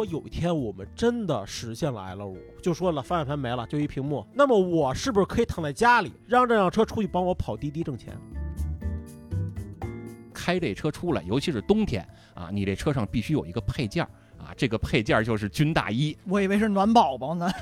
果有一天我们真的实现了 L 五，就说了方向盘没了，就一屏幕，那么我是不是可以躺在家里，让这辆车出去帮我跑滴滴挣钱？开这车出来，尤其是冬天啊，你这车上必须有一个配件儿啊，这个配件儿就是军大衣。我以为是暖宝宝呢。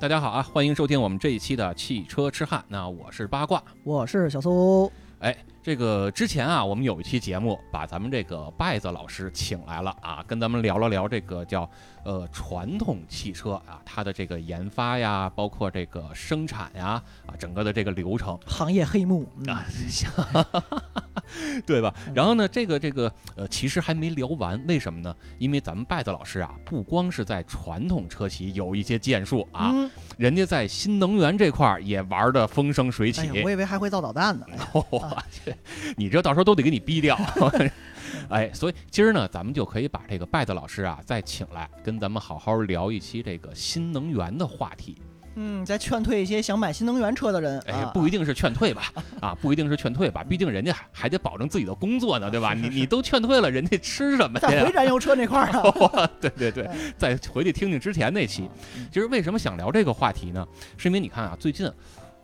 大家好啊，欢迎收听我们这一期的汽车痴汉。那我是八卦，我是小苏。哎，这个之前啊，我们有一期节目把咱们这个拜子老师请来了啊，跟咱们聊了聊这个叫呃传统汽车啊，它的这个研发呀，包括这个生产呀啊，整个的这个流程，行业黑幕啊，对吧？然后呢，这个这个呃，其实还没聊完，为什么呢？因为咱们拜子老师啊，不光是在传统车企有一些建树啊，人家在新能源这块儿也玩的风生水起。我以为还会造导弹呢。我去，你这到时候都得给你逼掉。哎，所以今儿呢，咱们就可以把这个拜子老师啊再请来，跟咱们好好聊一期这个新能源的话题。嗯，再劝退一些想买新能源车的人。哎，不一定是劝退吧？啊，不一定是劝退吧？毕竟人家还得保证自己的工作呢，对吧？你你都劝退了，人家吃什么呀？再回燃油车那块儿啊？对对对，再回去听听之前那期。其实为什么想聊这个话题呢？是因为你看啊，最近。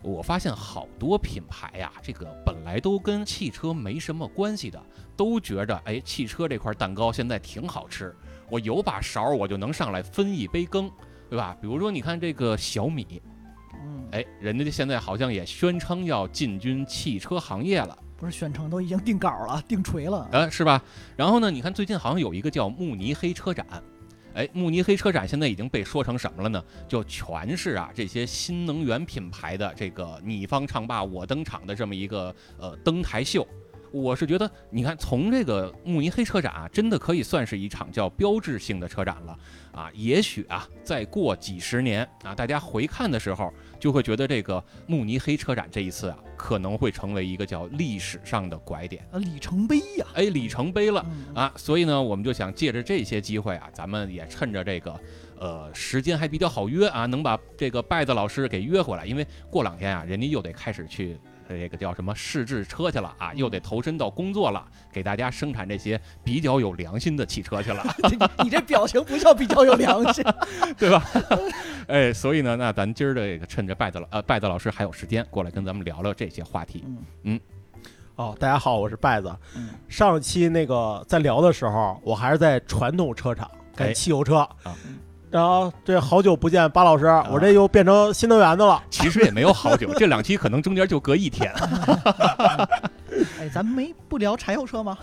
我发现好多品牌呀，这个本来都跟汽车没什么关系的，都觉着哎，汽车这块蛋糕现在挺好吃，我有把勺我就能上来分一杯羹，对吧？比如说你看这个小米，嗯，哎，人家现在好像也宣称要进军汽车行业了，不是宣称都已经定稿了、定锤了，呃，是吧？然后呢，你看最近好像有一个叫慕尼黑车展。哎，慕尼黑车展现在已经被说成什么了呢？就全是啊这些新能源品牌的这个你方唱罢我登场的这么一个呃登台秀。我是觉得，你看从这个慕尼黑车展啊，真的可以算是一场叫标志性的车展了。啊，也许啊，再过几十年啊，大家回看的时候，就会觉得这个慕尼黑车展这一次啊，可能会成为一个叫历史上的拐点啊，里程碑呀，哎，里程碑了啊。所以呢，我们就想借着这些机会啊，咱们也趁着这个，呃，时间还比较好约啊，能把这个拜子老师给约回来，因为过两天啊，人家又得开始去。这个叫什么试制车去了啊？又得投身到工作了，给大家生产这些比较有良心的汽车去了。你这表情不叫比较有良心，对吧？哎，所以呢，那咱今儿这个趁着拜子老呃拜子老师还有时间，过来跟咱们聊聊这些话题。嗯，哦，大家好，我是拜子。上期那个在聊的时候，我还是在传统车厂干汽油车啊。然后这好久不见，巴老师，我这又变成新能源的了。其实也没有好久，这两期可能中间就隔一天。哎，咱们没不聊柴油车吗？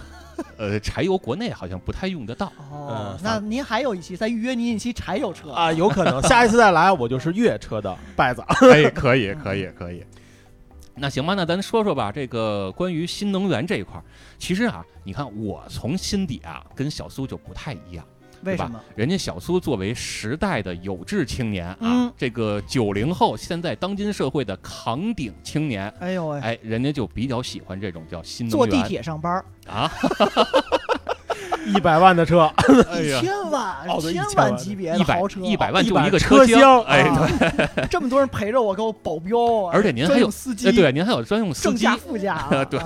呃，柴油国内好像不太用得到。哦，那您还有一期，再预约您一期柴油车啊？有可能下一次再来，我就是越野车的拜子。哎，可以，可以，可以。那行吧，那咱说说吧。这个关于新能源这一块，其实啊，你看我从心底啊，跟小苏就不太一样。为什么？人家小苏作为时代的有志青年啊，这个九零后，现在当今社会的扛鼎青年，哎呦喂，哎，人家就比较喜欢这种叫新能源。坐地铁上班啊，一百万的车，一千万，千万级别的豪车，一百万就一个车厢，哎，对，这么多人陪着我，给我保镖啊，而且您还有司机，对，您还有专用司机，正驾副驾，对，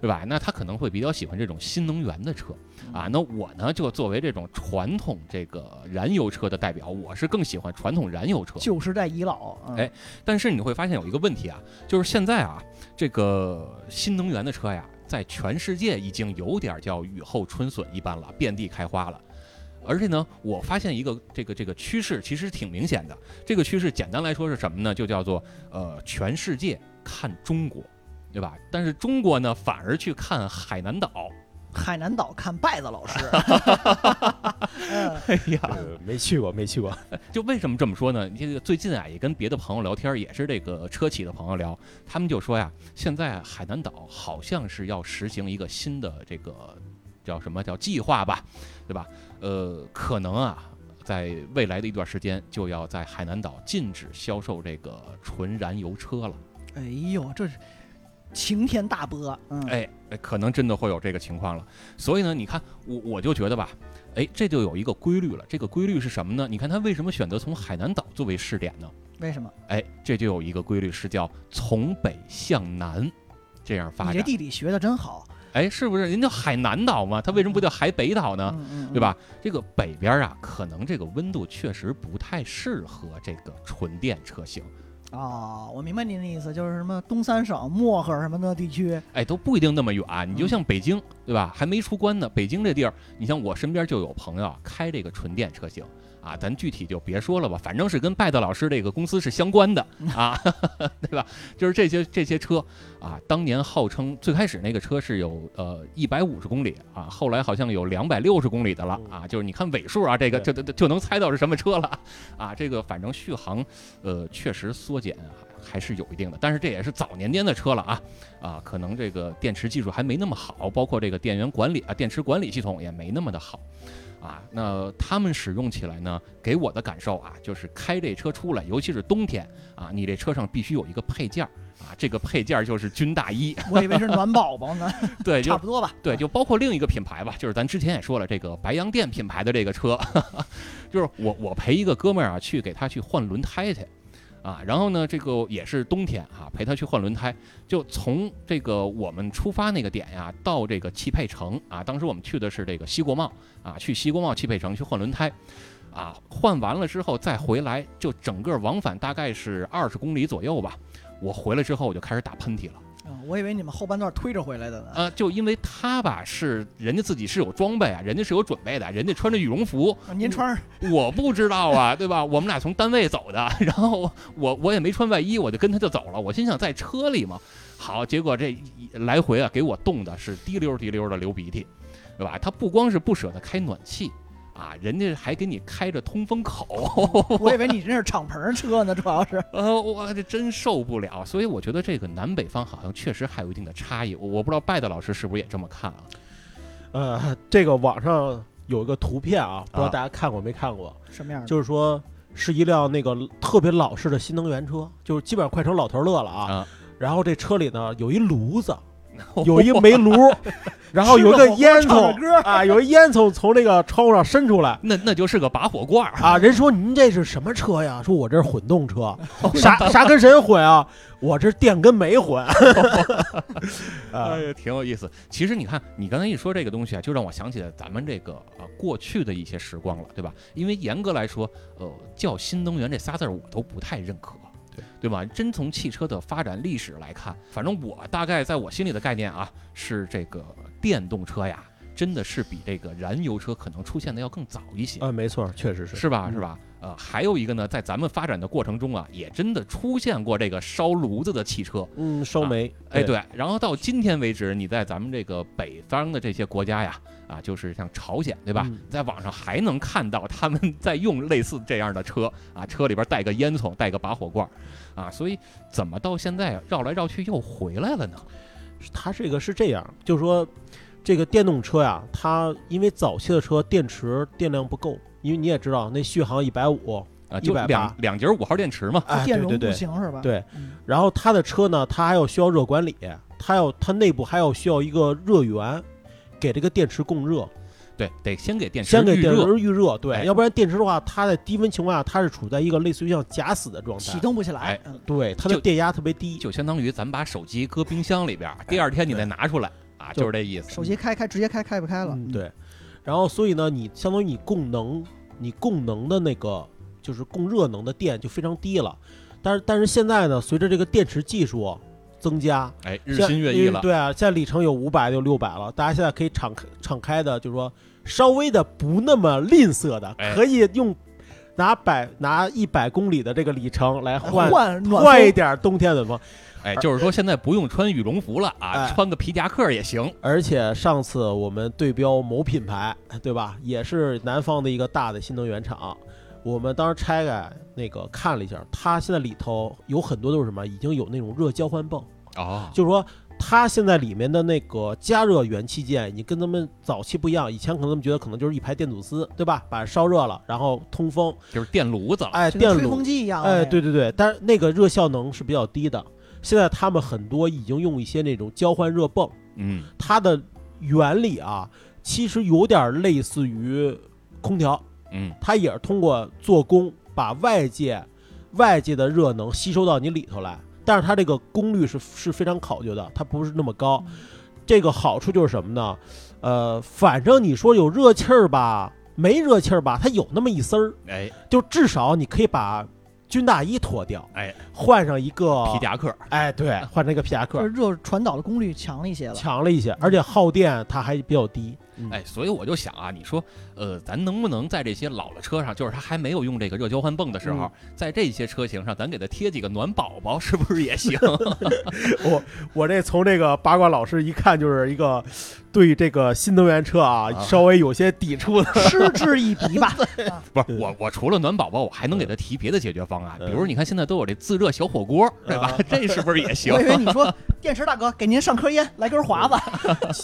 对吧？那他可能会比较喜欢这种新能源的车。啊，那我呢就作为这种传统这个燃油车的代表，我是更喜欢传统燃油车，旧时代遗老。哎，但是你会发现有一个问题啊，就是现在啊，这个新能源的车呀，在全世界已经有点叫雨后春笋一般了，遍地开花了。而且呢，我发现一个这个这个趋势其实挺明显的，这个趋势简单来说是什么呢？就叫做呃，全世界看中国，对吧？但是中国呢，反而去看海南岛。海南岛看拜子老师，哎呀，没去过，没去过。就为什么这么说呢？这个最近啊，也跟别的朋友聊天，也是这个车企的朋友聊，他们就说呀，现在海南岛好像是要实行一个新的这个叫什么叫计划吧，对吧？呃，可能啊，在未来的一段时间，就要在海南岛禁止销售这个纯燃油车了。哎呦，这是。晴天大波，哎，可能真的会有这个情况了。所以呢，你看我我就觉得吧，哎，这就有一个规律了。这个规律是什么呢？你看他为什么选择从海南岛作为试点呢？为什么？哎，这就有一个规律是叫从北向南这样发展。你这地理学的真好。哎，是不是？人叫海南岛嘛，它为什么不叫海北岛呢？对吧？这个北边啊，可能这个温度确实不太适合这个纯电车型，啊，我明白您的意思，就是什么东三省漠河什么的地区，哎，都不一定那么远。你就嗯像北京，对吧？还没出关呢，北京这地儿，你像我身边就有朋友啊开这个纯电车型。啊，咱具体就别说了吧，反正是跟拜德老师这个公司是相关的 啊，对吧？就是这些这些车啊，当年号称最开始那个车是有呃一百五十公里啊，后来好像有两百六十公里的了啊，就是你看尾数啊，这个就就就能猜到是什么车了 啊，这个反正续航呃确实缩减还还是有一定的，但是这也是早年间的车了啊啊，可能这个电池技术还没那么好，包括这个电源管理啊、电池管理系统也没那么的好。啊，那他们使用起来呢，给我的感受啊，就是开这车出来，尤其是冬天啊，你这车上必须有一个配件儿啊，这个配件儿就是军大衣，我以为是暖宝宝呢，对，就差不多吧。对，就包括另一个品牌吧，就是咱之前也说了，这个白洋淀品牌的这个车，就是我我陪一个哥们儿啊去给他去换轮胎去。啊，然后呢，这个也是冬天啊，陪他去换轮胎，就从这个我们出发那个点呀，到这个汽配城啊，当时我们去的是这个西国贸啊，去西国贸汽配城去换轮胎，啊，换完了之后再回来，就整个往返大概是二十公里左右吧。我回来之后我就开始打喷嚏了。嗯，我以为你们后半段推着回来的呢。啊，就因为他吧是人家自己是有装备啊，人家是有准备的，人家穿着羽绒服，啊您穿上我不知道啊，对吧？我们俩从单位走的，然后我我也没穿外衣，我就跟他就走了。我心想在车里嘛，好，结果这一来回啊给我冻的是滴溜滴溜的流鼻涕，对吧？他不光是不舍得开暖气。啊，人家还给你开着通风口，我以为你这是敞篷车呢，主要是。呃，我这真受不了，所以我觉得这个南北方好像确实还有一定的差异。我我不知道拜的老师是不是也这么看啊？呃，这个网上有一个图片啊，不知道啊大家看过没看过？什么样？就是说是一辆那个特别老式的新能源车，就是基本上快成老头乐了啊。啊，然后这车里呢有一炉子，有一煤炉，然后有一个烟囱 啊，有一烟囱从这个窗户上伸出来。那那就是个拔火罐儿。啊，人说您这是什么车呀？说我这是混动车，啥啥跟谁混啊？我这电跟煤混。啊哎，呀，挺有意思。其实你看，你刚才一说这个东西啊，就让我想起来咱们这个啊过去的一些时光了，对吧？因为严格来说，呃，叫新能源这仨字儿我都不太认可，对对吧？真从汽车的发展历史来看，反正我大概在我心里的概念啊，是这个电动车呀，真的是比这个燃油车可能出现的要更早一些。啊，没错，确实是是吧？嗯是吧？呃，还有一个呢，在咱们发展的过程中啊，也真的出现过这个烧炉子的汽车。嗯，烧煤。哎，，对，然后到今天为止，你在咱们这个北方的这些国家呀，啊，就是像朝鲜，对吧？嗯在网上还能看到他们 在用类似这样的车啊，车里边带个烟囱，带个拔火罐儿，啊，所以怎么到现在绕来绕去又回来了呢？它这个是这样，就是说这个电动车呀，它因为早期的车电池电量不够，因为你也知道那续航一百五，啊，就180两两节五号电池嘛，哎，电容不对对对。行是吧？对嗯，然后它的车呢，它还要需要热管理，它要它内部还要需要一个热源，给这个电池供热，对，得先给电池先给电池预热，对，哎要不然电池的话，它在低温情况下，它是处在一个类似于像假死的状态启，动不起来对，它的电压特别低，就相当于咱把手机搁冰箱里边，第二天你再拿出来啊，就就是这意思。手机开开直接开开不开了。嗯，对。然后所以呢，你相当于你供能，你供能的那个就是供热能的电就非常低了。但是但是现在呢，随着这个电池技术增加，哎，日新月异了。对啊，现在里程有五百有六百了，大家现在可以敞开敞开的，就是说稍微的不那么吝啬的，哎可以用拿百拿一百公里的这个里程来换换暖换一点冬天的风。哎，就是说现在不用穿羽绒服了啊，哎穿个皮夹克也行。而且上次我们对标某品牌，对吧？也是南方的一个大的新能源厂。我们当时拆开那个看了一下，它现在里头有很多都是什么？已经有那种热交换泵，哦，就是说它现在里面的那个加热元器件已经跟咱们早期不一样。以前可能觉得可能就是一排电阻丝，对吧？把它烧热了，然后通风，就是电炉子了。哎，电炉就跟吹风，机一样。哎，对，对对，但是那个热效能是比较低的。现在他们很多已经用一些那种交换热泵。嗯，它的原理啊，其实有点类似于空调，嗯，它也是通过做工把外界外界的热能吸收到你里头来，但是它这个功率是是非常考究的，它不是那么高。这个好处就是什么呢？呃，反正你说有热气儿吧，没热气儿吧，它有那么一丝儿，哎就至少你可以把军大衣脱掉，哎，换上一个皮，夹克，哎，对，换成一个皮夹克，就是热传导的功率强了一些了。强了一些，而且耗电它还比较低。嗯哎，所以我就想啊，你说，呃，咱能不能在这些老的车上，就是它还没有用这个热交换泵的时候，嗯在这些车型上，咱给它贴几个暖宝宝，是不是也行？我我这从这个八卦老师一看就是一个对这个新能源车啊啊稍微有些抵触的。嗤之以鼻吧。啊不是我，我除了暖宝宝，我还能给他提别的解决方案，比嗯如你看现在都有这自热小火锅，对吧？啊这是不是也行我以？为你 说电池大哥给您上颗烟，来根华子。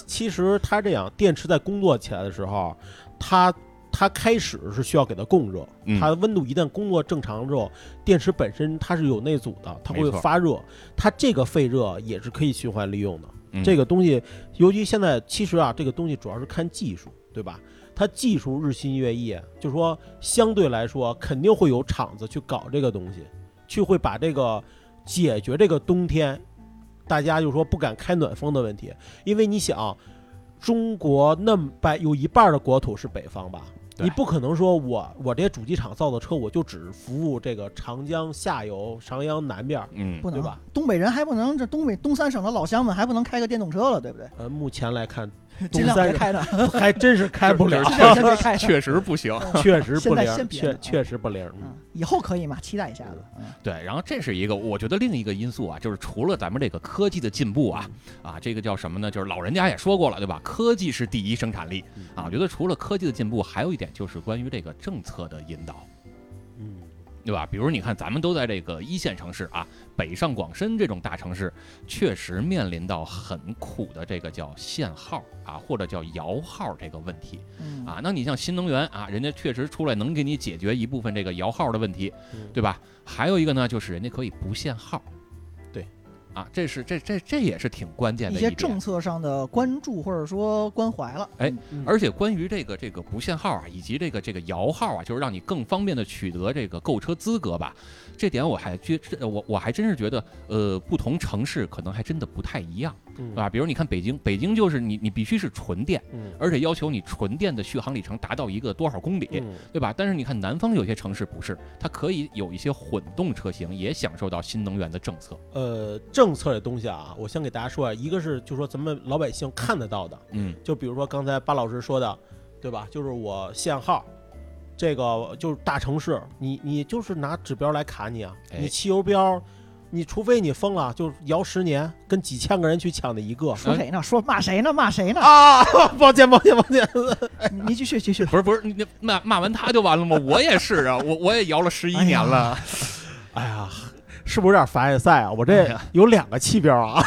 其实它这样，电池在工作起来的时候，它它开始是需要给它供热，嗯它温度一旦工作正常之后，电池本身它是有内阻的，它会错发热，它这个废热也是可以循环利用的。嗯这个东西，尤其现在其实啊，这个东西主要是看技术，对吧？它技术日新月异，就说相对来说肯定会有厂子去搞这个东西，去会把这个解决这个冬天大家就说不敢开暖风的问题，因为你想，中国那么百有一半的国土是北方吧？你不可能说我我这些主机厂造的车，我就只服务这个长江下游、长江南边儿。嗯不能对吧？东北人还不能，这东北东三省的老乡们还不能开个电动车了，对不对？呃，目前来看 尽量别开的，还真是开不了，尽量先别开。确实不行。确实不灵儿，确确实不灵儿。嗯嗯，以后可以嘛？期待一下子。嗯，对，然后这是一个，我觉得另一个因素啊，就是除了咱们这个科技的进步啊，啊，这个叫什么呢？就是老人家也说过了，对吧？科技是第一生产力啊。我觉得除了科技的进步，还有一点就是关于这个政策的引导。嗯，对吧？比如你看，咱们都在这个一线城市啊，北上广深这种大城市，确实面临到很苦的这个叫限号啊，或者叫摇号这个问题嗯啊。那你像新能源啊，人家确实出来能给你解决一部分这个摇号的问题，嗯对吧？还有一个呢，就是人家可以不限号。对，啊，这是这这这也是挺关键的一一些政。策上的关注或者说关怀了。哎而且关于这个这个不限号啊，以及这个这个摇号啊，就是让你更方便的取得这个购车资格吧，这点我还觉这我我还真是觉得，呃，不同城市可能还真的不太一样，嗯对吧？比如你看北京，北京就是你你必须是纯电，嗯而且要求你纯电的续航里程达到一个多少公里，嗯对吧？但是你看南方有些城市不是，它可以有一些混动车型也享受到新能源的政策。呃，政策这东西啊，我先给大家说啊，一个是就说咱们老百姓看得到的，嗯，就比如说刚才巴老师说的，对吧？就是我限号，这个就是大城市，你你就是拿指标来卡你啊，哎你汽油标。你除非你疯了，就摇十年，跟几千个人去抢那一个说谁呢？说骂谁呢？骂谁呢？啊！抱歉，抱歉，抱歉。你你继续继续。不是不是，你你骂骂完他就完了吗？我也是啊，我我也摇了十一年了。哎呀，是不是有点凡尔赛啊？我哎这有两个气标啊。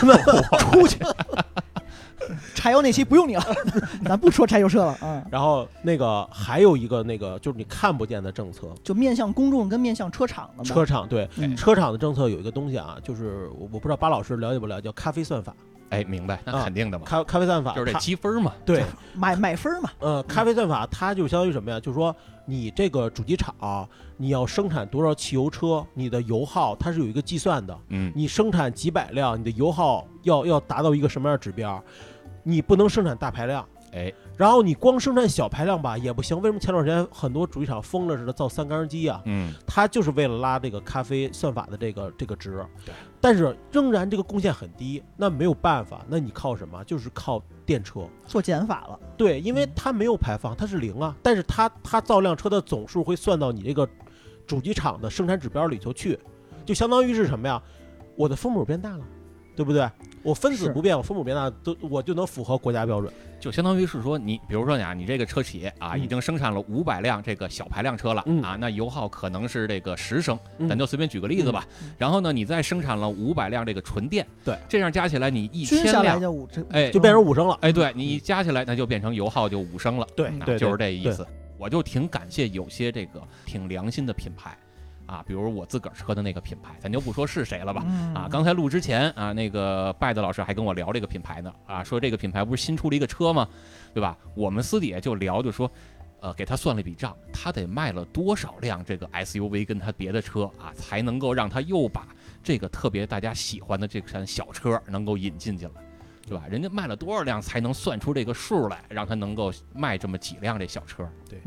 出去。柴油那期不用你了，咱不说柴油车了啊，然后那个还有一个那个就是你看不见的政策，就面向公众跟面向车厂的嘛。车厂对嗯车厂的政策有一个东西啊，就是我我不知道巴老师了解不了解，叫咖啡算法。哎，明白，那啊肯定的嘛，咖咖啡算法就是这它积分嘛。对，买买分嘛，呃，咖啡算法它就相当于什么呀？就是说你这个主机厂你要生产多少汽油车，你的油耗它是有一个计算的。嗯，你生产几百辆，你的油耗要要达到一个什么样的指标？你不能生产大排量。哎，然后你光生产小排量吧也不行，为什么前段时间很多主机厂疯了似的造三缸机啊？嗯，它就是为了拉这个咖啡算法的这个这个值。对，但是仍然这个贡献很低，那没有办法，那你靠什么？就是靠电车。做减法了。对，因为它没有排放，它是零啊，但是它它造辆车的总数会算到你这个主机厂的生产指标里头去，就相当于是什么呀？我的分母变大了，对不对？我分子不变，我分母变大，都我就能符合国家标准。就相当于是说你，比如说你啊，你这个车企啊，嗯已经生产了五百辆这个小排量车了嗯啊，那油耗可能是这个十升，嗯咱就随便举个例子吧。然后呢，你再生产了五百辆这个纯电，对，这样加起来你一千辆，就五这哎就变成五升了。哎，对你加起来，那就变成油耗就五升了。对就是这意思。我就挺感谢有些这个挺良心的品牌啊，比如我自个儿车的那个品牌，咱就不说是谁了吧。嗯啊，刚才录之前啊，那个拜的老师还跟我聊这个品牌呢，啊，说这个品牌不是新出了一个车吗？对吧？我们私底下就聊，就说，呃，给他算了一笔账，他得卖了多少辆这个 SUV 跟他别的车啊，才能够让他又把这个特别大家喜欢的这款小车能够引进进来。对吧？人家卖了多少辆才能算出这个数来，让他能够卖这么几辆这小车？对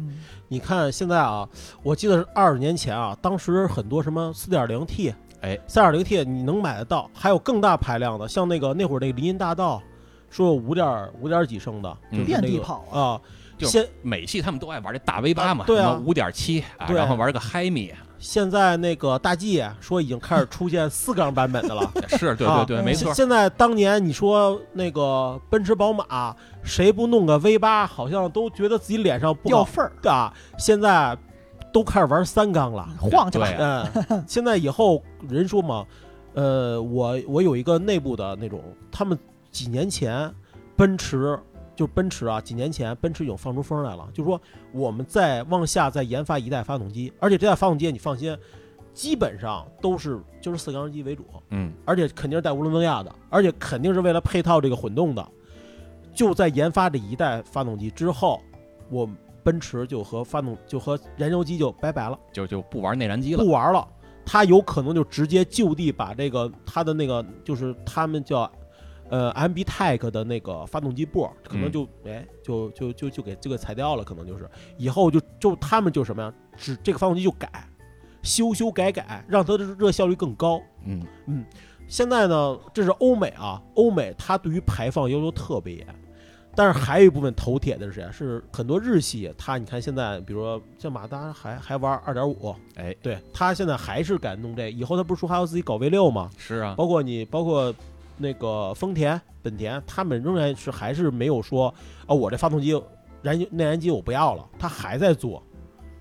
你看现在啊，我记得是二十年前啊，当时很多什么四点零 T，哎，三点零 T 你能买得到，还有更大排量的，像那个那会儿那个林荫大道，说有五点五点几升的，嗯就是那个遍地跑啊啊。就现美系他们都爱玩这大 V 八嘛，啊对啊五点七啊，然后玩个嗨米，现在那个大 G 说已经开始出现四缸版本的了。是对啊对对，没错现。在当年你说那个奔驰、宝马，谁不弄个 V 八，好像都觉得自己脸上不掉份儿，啊。现在都开始玩三缸了。晃去吧。嗯，现在以后人说嘛，呃，我我有一个内部的那种，他们几年前奔驰就奔驰啊，几年前奔驰已经放出风来了，就说我们在往下再研发一代发动机，而且这代发动机你放心，基本上都是就是四缸机为主，嗯，而且肯定是带涡轮增压的，而且肯定是为了配套这个混动的。就在研发这一代发动机之后，我奔驰就和发动就和燃油机就拜拜了。就就不玩内燃机了。不玩了，他有可能就直接就地把这个他的那个就是他们叫呃 MB-Tech 的那个发动机部，可能嗯就、哎就就就就给这个裁掉了，可能就是以后就就他们就什么呀，只这个发动机就改，修修改改，让它的热效率更高。嗯嗯，现在呢，这是欧美啊，欧美它对于排放要求特别严，但是还有一部分头铁的是谁啊？是很多日系，它你看现在，比如说像马自达还还玩二点五，哎，对，它现在还是敢弄这，以后它不是说还要自己搞 V 六吗？是啊，包括你，包括那个丰田、本田，他们仍然是还是没有说，哦，我这发动机燃油内燃机我不要了，他还在做。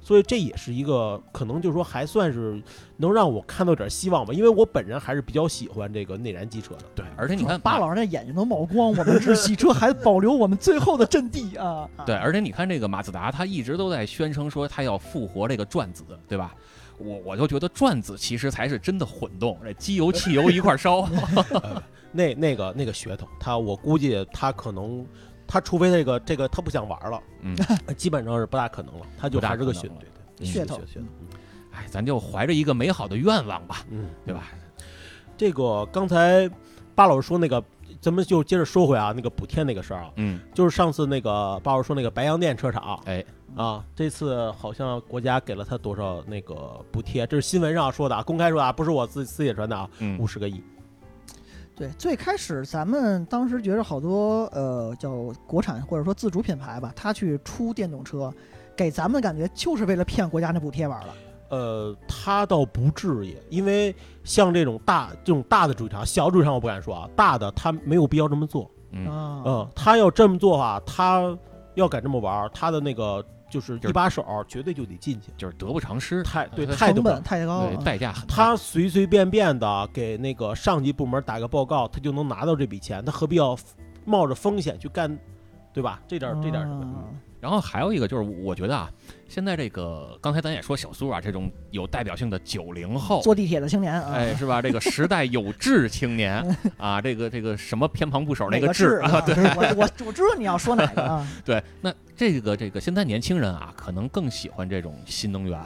所以这也是一个可能，就是说还算是能让我看到点希望吧，因为我本人还是比较喜欢这个内燃机车的。对，而且你看巴老师那眼睛都冒光，我们是洗车还保留我们最后的阵地啊！啊 对，而且你看这个马自达，他一直都在宣称说他要复活这个转子，对吧？我我就觉得转子其实才是真的混动，这机油汽油一块儿烧。那那个那个噱头，他我估计他可能，他除非这个这个他不想玩了，嗯，基本上是不大可能了，他就还是个噱可能了对对噱头噱头。哎，咱就怀着一个美好的愿望吧，嗯，对吧？这个刚才巴老师说那个，咱们就接着说回啊，那个补贴那个事儿啊，嗯，就是上次那个巴老师说那个白洋淀车厂哎，啊，这次好像国家给了他多少那个补贴？这是新闻上说的啊，公开说的啊，不是我自自己传的啊，嗯五十个亿。对，最开始咱们当时觉得好多呃叫国产或者说自主品牌吧，他去出电动车，给咱们的感觉就是为了骗国家那补贴玩了。呃，他倒不至于，因为像这种大这种大的主机厂，小主机厂我不敢说啊，大的他没有必要这么做。嗯，啊，嗯，他要这么做的话，他要敢这么玩儿，他的那个就是一把手绝对就得进去，就是得不偿失，太对太成本太高，了。代价很大。他随随便便的给那个上级部门打个报告，他就能拿到这笔钱，他何必要冒着风险去干，对吧？这点儿这点儿什么？啊然后还有一个就是，我觉得啊，现在这个刚才咱也说小苏啊，这种有代表性的九零后，坐地铁的青年啊，哎，是吧？这个时代有志青年 啊，这个这个什么偏旁部首那个志啊？对，我我我知道你要说哪个啊？对，那这个这个现在年轻人啊，可能更喜欢这种新能源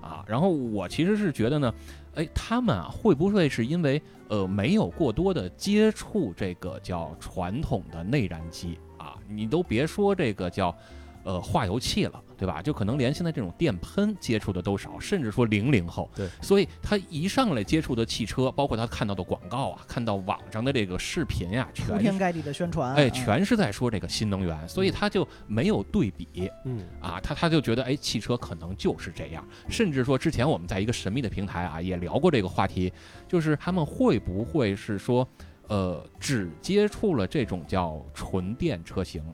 啊。然后我其实是觉得呢，哎，他们啊会不会是因为呃没有过多的接触这个叫传统的内燃机啊？你都别说这个叫呃化油器了。对吧？就可能连现在这种电喷接触的都少，甚至说零零后。对，所以他一上来接触的汽车，包括他看到的广告啊，看到网上的这个视频呀、铺天盖地的宣传，哎，啊全是在说这个新能源，所以他就没有对比。嗯，啊，他他就觉得，哎，汽车可能就是这样，甚至说之前我们在一个神秘的平台啊也聊过这个话题，就是他们会不会是说，呃，只接触了这种叫纯电车型，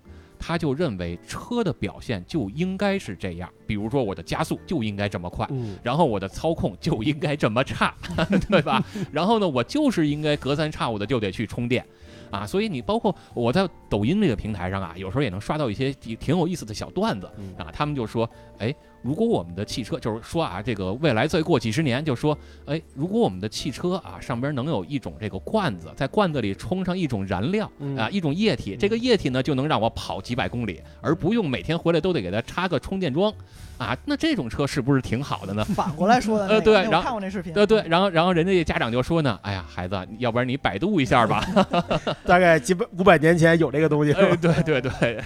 他就认为车的表现就应该是这样，比如说我的加速就应该这么快。嗯，然后我的操控就应该这么差，对吧？然后呢，我就是应该隔三差五的就得去充电，啊，所以你包括我在抖音这个平台上啊，有时候也能刷到一些挺挺有意思的小段子嗯啊，他们就说，哎，如果我们的汽车就是说啊，这个未来再过几十年，就说，哎，如果我们的汽车啊上边能有一种这个罐子，在罐子里充上一种燃料嗯。啊，一种液体，这个液体呢就能让我跑几百公里，而不用每天回来都得给它插个充电桩，啊，那这种车是不是挺好的呢？反过来说的那个，呃对然后看过那视频，对对，然后然后人家家长就说呢，哎呀，孩子，要不然你百度一下吧。大概几百五百年前有这个东西，哎，对对对，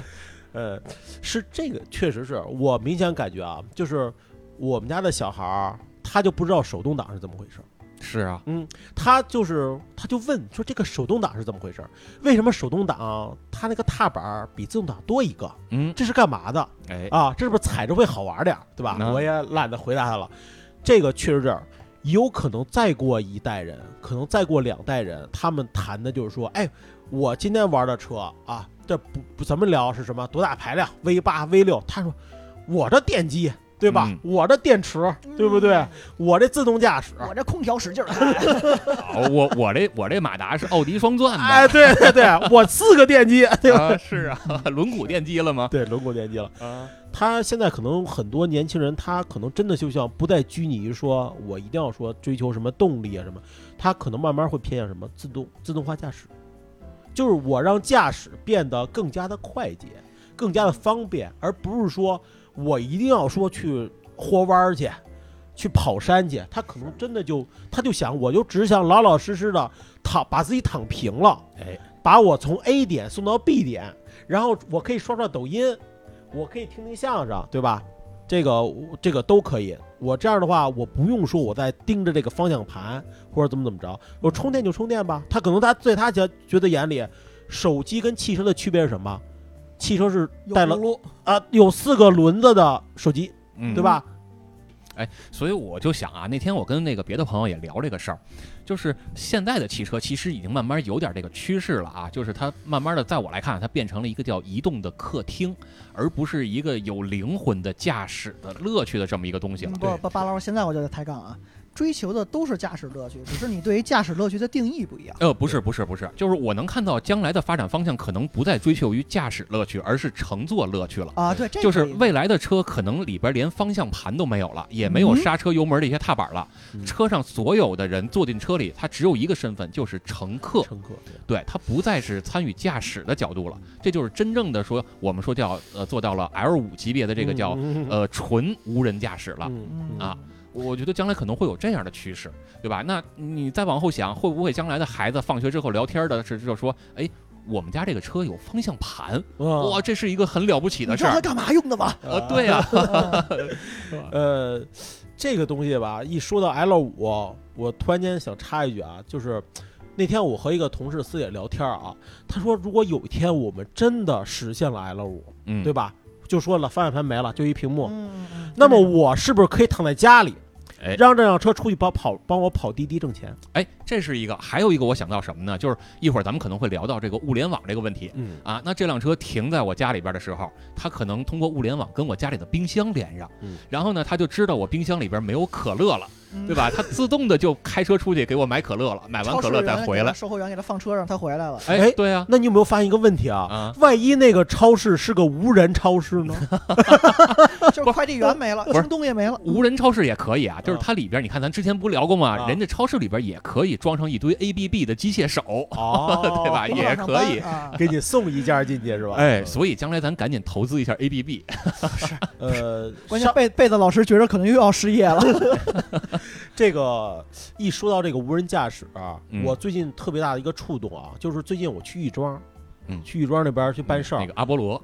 呃，是这个，确实是我明显感觉啊，就是我们家的小孩儿，他就不知道手动挡是怎么回事儿。是啊，嗯，他就是他就问说这个手动挡是怎么回事儿？为什么手动挡它那个踏板儿比自动挡多一个？嗯，这是干嘛的哎，啊？这是不是踩着会好玩点儿，对吧？我也懒得回答他了。这个确实这样，有可能再过一代人，可能再过两代人，他们谈的就是说，哎，我今天玩的车啊，这不不怎么聊是什么多大排量 V 八 V 六，他说我这电机对吧？嗯我这电池对不对？嗯我这自动驾驶，我这空调使劲儿 我我这我这马达是奥迪双钻的，哎，对对对，我四个电机，对吧？啊，是啊，轮毂电机了吗？对，轮毂电机了。啊，他现在可能很多年轻人，他可能真的就像不再拘泥于说我一定要说追求什么动力啊什么，他可能慢慢会偏向什么自动自动化驾驶，就是我让驾驶变得更加的快捷，更加的方便，而不是说我一定要说去豁弯儿去。去跑山去，他可能真的就他就想，我就只想老老实实的躺把自己躺平了，哎，把我从 A 点送到 B 点，然后我可以刷刷抖音，我可以听听相声，对吧？这个这个都可以。我这样的话，我不用说我在盯着这个方向盘或者怎么怎么着，我充电就充电吧。他可能他在他觉觉得眼里，手机跟汽车的区别是什么？汽车是带了轱辘啊有四个轮子的手机，嗯，对吧？所以我就想啊，那天我跟那个别的朋友也聊这个事儿，就是现在的汽车其实已经慢慢有点这个趋势了啊，就是它慢慢的，在我来看，它变成了一个叫移动的客厅，而不是一个有灵魂的驾驶的乐趣的这么一个东西了。不不，巴老师，现在我就得抬杠啊，追求的都是驾驶乐趣，只是你对于驾驶乐趣的定义不一样。呃，不是不是不是，就是我能看到将来的发展方向可能不再追求于驾驶乐趣，而是乘坐乐趣了。啊，对，这就是未来的车可能里边连方向盘都没有了，也没有嗯刹车油门这些踏板了，嗯车上所有的人坐进车里，他只有一个身份，就是乘客。乘客对他不再是参与驾驶的角度了，这就是真正的说我们说叫呃做到了 L 五级别的这个叫、嗯呃纯无人驾驶了。嗯嗯啊我觉得将来可能会有这样的趋势，对吧？那你再往后想，会不会将来的孩子放学之后聊天的是就说，哎，我们家这个车有方向盘，哇，这是一个很了不起的事儿。你知道它干嘛用的吗？呃，对呀、呃，这个东西吧，一说到 L 五，我突然间想插一句啊，就是那天我和一个同事私下聊天啊，他说如果有一天我们真的实现了 L 五，嗯，对吧？就说了方向盘没了，就一屏幕，那么我是不是可以躺在家里，哎让这辆车出去帮跑帮我跑滴滴挣钱？哎，这是一个，还有一个我想到什么呢？就是一会儿咱们可能会聊到这个物联网这个问题。嗯啊，那这辆车停在我家里边的时候，它可能通过物联网跟我家里的冰箱连上，嗯然后呢，它就知道我冰箱里边没有可乐了，嗯对吧？它自动的就开车出去给我买可乐了，买完可乐再回来。售货员给他放车上，他回来了。哎，哎对啊、那你有没有发现一个问题啊？啊，万一那个超市是个无人超市呢？就是快递员没了，京东也没了。无人超市也可以啊，就是啊它里边，你看咱之前不聊过吗？啊人家超市里边也可以装上一堆 ABB 的机械手，哦对吧？也可以。啊。给你送一件进去是吧？哎，所以将来咱赶紧投资一下 ABB。呃，关键上贝贝子老师觉得可能又要失业了。这个一说到这个无人驾驶啊，嗯我最近特别大的一个触动啊，就是最近我去亦庄，嗯去亦庄那边去办事儿，那个阿波罗，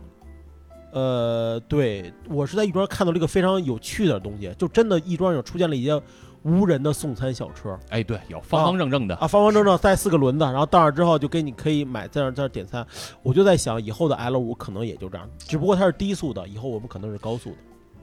呃，对我是在亦庄看到了一个非常有趣的东西，就真的亦庄有出现了一些无人的送餐小车哎，对，有方方正正的。啊，方方正正带四个轮子，然后到那儿之后就给你可以买在那儿在那儿点餐。我就在想，以后的 L 五可能也就这样，只不过它是低速的，以后我们可能是高速的。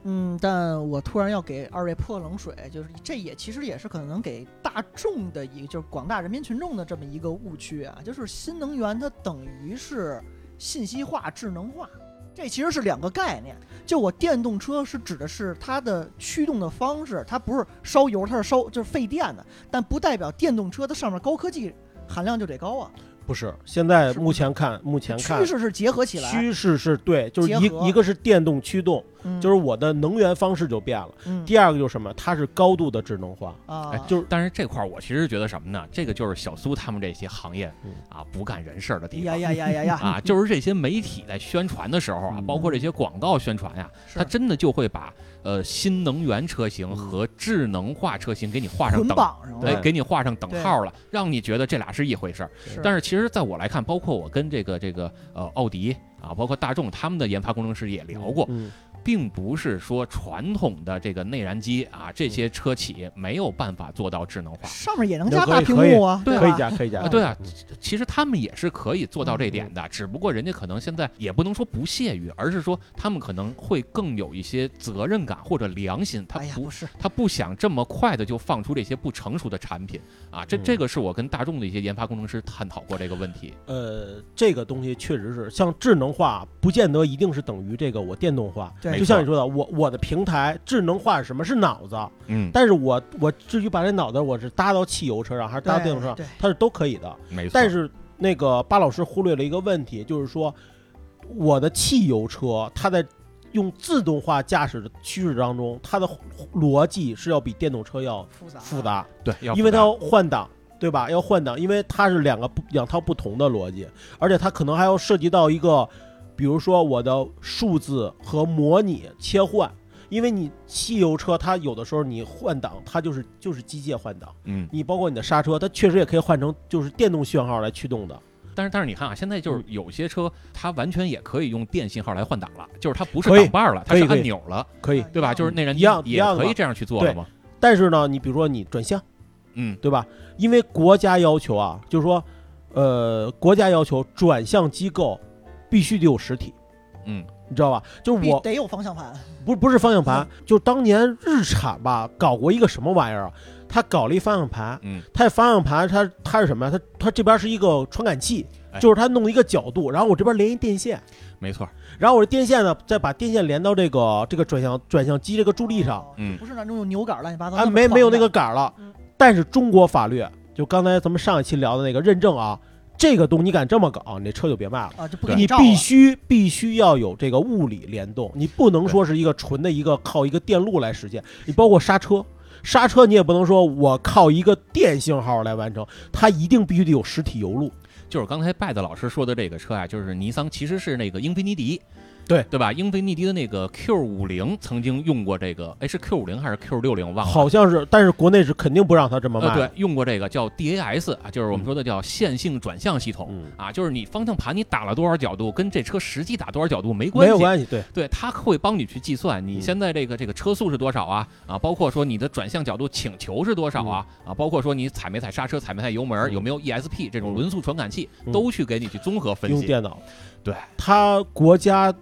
嗯，但我突然要给二位泼冷水，就是这也其实也是可能给大众的一个，就是广大人民群众的这么一个误区啊，就是新能源它等于是信息化、智能化，这其实是两个概念。就我电动车是指的是它的驱动的方式，它不是烧油，它是烧就是费电的，但不代表电动车它上面高科技含量就得高啊。不是，现在目前看，目前看趋势是结合起来，趋势是对，就是一一个是电动驱动，嗯。就是我的能源方式就变了。嗯。第二个就是什么？它是高度的智能化，啊。哎，就是但是这块儿我其实觉得什么呢？这个就是小苏他们这些行业嗯。啊不干人事儿的地方。呀呀呀呀，啊，就是这些媒体在宣传的时候啊，嗯。包括这些广告宣传呀，是。它真的就会把呃新能源车型嗯。和智能化车型给你画上等，绑上，哎，对给你画上等号了，让你觉得这俩是一回事儿。是。但是其实在我来看，包括我跟这个这个呃奥迪啊，包括大众他们的研发工程师也聊过，嗯，并不是说传统的这个内燃机啊这些车企没有办法做到智能化。上面也能加大屏幕啊，对？可以加，可以加啊，。对啊，其实他们也是可以做到这点的，只不过人家可能现在也不能说不屑于，而是说他们可能会更有一些责任感或者良心，他不不是，他不想这么快的就放出这些不成熟的产品啊，这嗯这个是我跟大众的一些研发工程师探讨过这个问题。呃，这个东西确实是像智能化，不见得一定是等于这个我电动化。对就像你说的，我我的平台智能化是什么？是脑子。嗯，但是我我至于把这脑子我是搭到汽油车上还是搭到电动车它是都可以的。没错。但是那个巴老师忽略了一个问题，就是说我的汽油车它在用自动化驾驶的趋势当中，它的逻辑是要比电动车要复杂复杂，对，要复杂因为它要换挡。对吧？要换挡，因为它是两个不两套不同的逻辑，而且它可能还要涉及到一个，比如说我的数字和模拟切换，因为你汽油车它有的时候你换挡，它就是就是机械换挡，嗯，你包括你的刹车，它确实也可以换成就是电动信号来驱动的。但是但是你看啊，现在嗯就是有些车它完全也可以用电信号来换挡了，就是它不是挡把了，它是按钮了，可以，对吧？就是那人一样一也样可以这样去做了对吗？但是呢，你比如说你转向，嗯，对吧？因为国家要求啊，就是说，呃，国家要求转向机构必须得有实体，嗯，你知道吧？就是我得有方向盘，不不是方向盘，就当年日产吧搞过一个什么玩意儿啊？他搞了一方向盘，嗯，它方向盘它它是什么呀？它它这边是一个传感器，哎。就是它弄一个角度，然后我这边连一电线，没错，然后我这电线呢再把电线连到这个这个转向转向机这个助力上，哦嗯。不是那种有扭杆乱七八糟，啊，没没有那个杆儿了。嗯。但是中国法律，就刚才咱们上一期聊的那个认证啊，这个东西你敢这么搞，你这车就别卖了。啊，就不对你必须必须要有这个物理联动，你不能说是一个纯的一个靠一个电路来实现。你包括刹车，刹车你也不能说我靠一个电信号来完成，它一定必须得有实体油路。就是刚才拜的老师说的这个车啊，就是尼桑其实是那个英菲尼迪，对对吧？英菲尼迪的那个 Q 五零曾经用过这个，哎，是 Q 五零还是 Q 六零？忘了。好像是，但是国内是肯定不让他这么呃，卖。对，用过这个叫 DAS 啊，就是我们说的叫线性转向系统、嗯，啊，就是你方向盘你打了多少角度，跟这车实际打多少角度没关系，没有关系。对，对，它会帮你去计算你嗯现在这个这个车速是多少啊啊，包括说你的转向角度请求是多少啊啊，包括说你踩没踩刹车、踩没踩油门，嗯有没有 ESP 这种嗯轮速传感器，嗯都去给你去综合分析。用电脑。对，它国家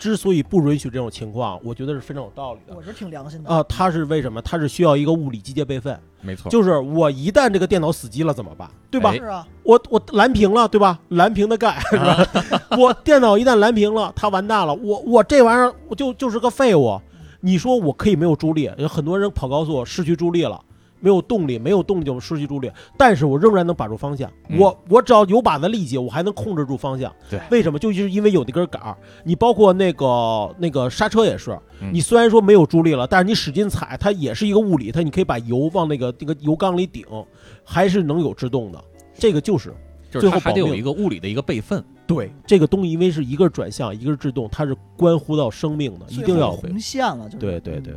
之所以不允许这种情况，我觉得是非常有道理的。我是挺良心的啊，它是为什么？它是需要一个物理机械备份，没错，就是我一旦这个电脑死机了怎么办？对吧？哎是啊，我我蓝屏了，对吧？蓝屏的盖是吧？我电脑一旦蓝屏了，它完蛋了，我我这玩意儿我就就是个废物。你说我可以没有助力，有很多人跑高速失去助力了。没有动力，没有动力就失去助力，但是我仍然能把住方向。嗯我我只要有把子力气，我还能控制住方向。对为什么？就是因为有那根杆儿。你包括那个那个刹车也是，嗯你虽然说没有助力了，但是你使劲踩，它也是一个物理，它你可以把油往那个那个油缸里顶，还是能有制动的。这个就是就是它最后还得有一个物理的一个备份。对这个东西，因为是一个转向，一个是制动，它是关乎到生命的，一定要红线了，就是对对对，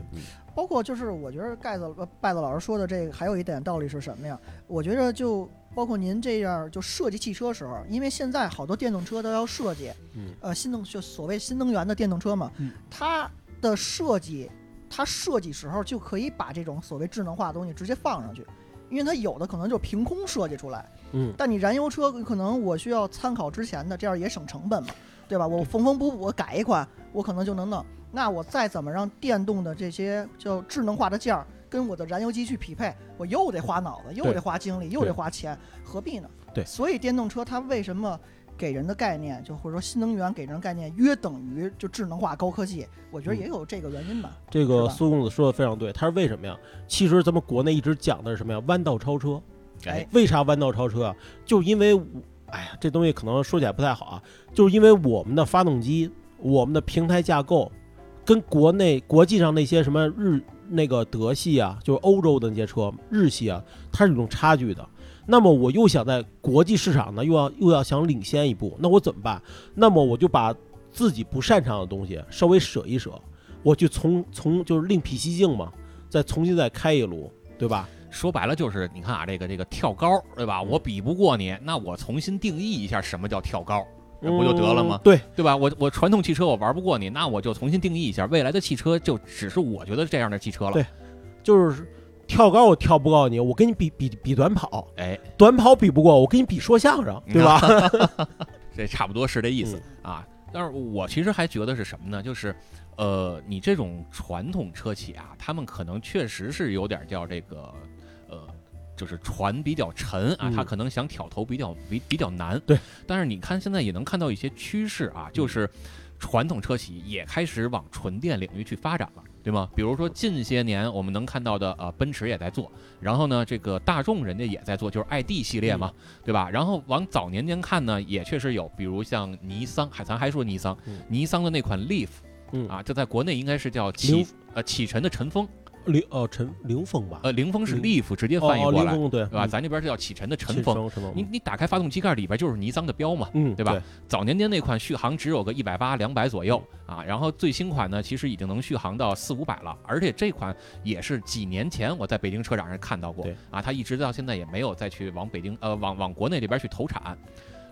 包括就是我觉得盖子呃拜子老师说的这个还有一点道理是什么呀？我觉得就包括您这样就设计汽车时候，因为现在好多电动车都要设计，嗯呃新能就所谓新能源的电动车嘛，嗯它的设计它设计时候就可以把这种所谓智能化的东西直接放上去。因为它有的可能就凭空设计出来，嗯，但你燃油车可能我需要参考之前的，这样也省成本嘛，对吧？我缝缝补补，我改一款，我可能就能弄。那我再怎么让电动的这些叫智能化的件儿跟我的燃油机去匹配，我又得花脑子，又得花精力，又得花钱，何必呢？对所以电动车它为什么给人的概念，就或者说新能源给人的概念约等于就智能化高科技？我觉得嗯也有这个原因吧。这个苏公子说的非常对，他是为什么呀？其实咱们国内一直讲的是什么呀？弯道超车。哎，为啥弯道超车啊？就因为哎呀，这东西可能说起来不太好啊，就是因为我们的发动机、我们的平台架构，跟国内国际上那些什么日那个德系啊，就是欧洲的那些车，日系啊，它是有种差距的。那么我又想在国际市场呢，又要又要想领先一步，那我怎么办？那么我就把自己不擅长的东西稍微舍一舍，我去从从就是另辟蹊径嘛，再重新再开一路，对吧？说白了就是，你看啊，这个这个跳高，对吧？我比不过你，那我重新定义一下什么叫跳高，不就得了吗嗯？对，对吧？我我传统汽车我玩不过你，那我就重新定义一下，未来的汽车就只是我觉得这样的汽车了。对就是跳高我跳不过你，我跟你比比比短跑，哎，短跑比不过我跟你比说相声，对吧？这差不多是这意思、嗯啊。但是我其实还觉得是什么呢？就是，呃，你这种传统车企啊，他们可能确实是有点叫这个，呃，就是船比较沉啊，嗯他可能想挑头比较比比较难。对。但是你看现在也能看到一些趋势啊，就是传统车企也开始往纯电领域去发展了。对吗？比如说近些年我们能看到的，呃，奔驰也在做，然后呢，这个大众人家也在做，就是 ID 系列嘛，对吧？然后往早年间看呢，也确实有，比如像尼桑，海咱还说尼桑，嗯尼桑的那款 Leaf 嗯啊，这在国内应该是叫启呃启辰的晨风，凌哦陈凌风吧，呃，凌风是 Leaf 直接哦翻译过来，哦凌风对，对吧？嗯咱这边是叫启辰的晨风。风陈风，你你打开发动机盖里边就是尼桑的标嘛，嗯对吧？早年间那款续航只有个一百八、两百左右啊，然后最新款呢，其实已经能续航到四五百了，而且这款也是几年前我在北京车展上看到过啊，它一直到现在也没有再去往北京呃往往国内这边去投产。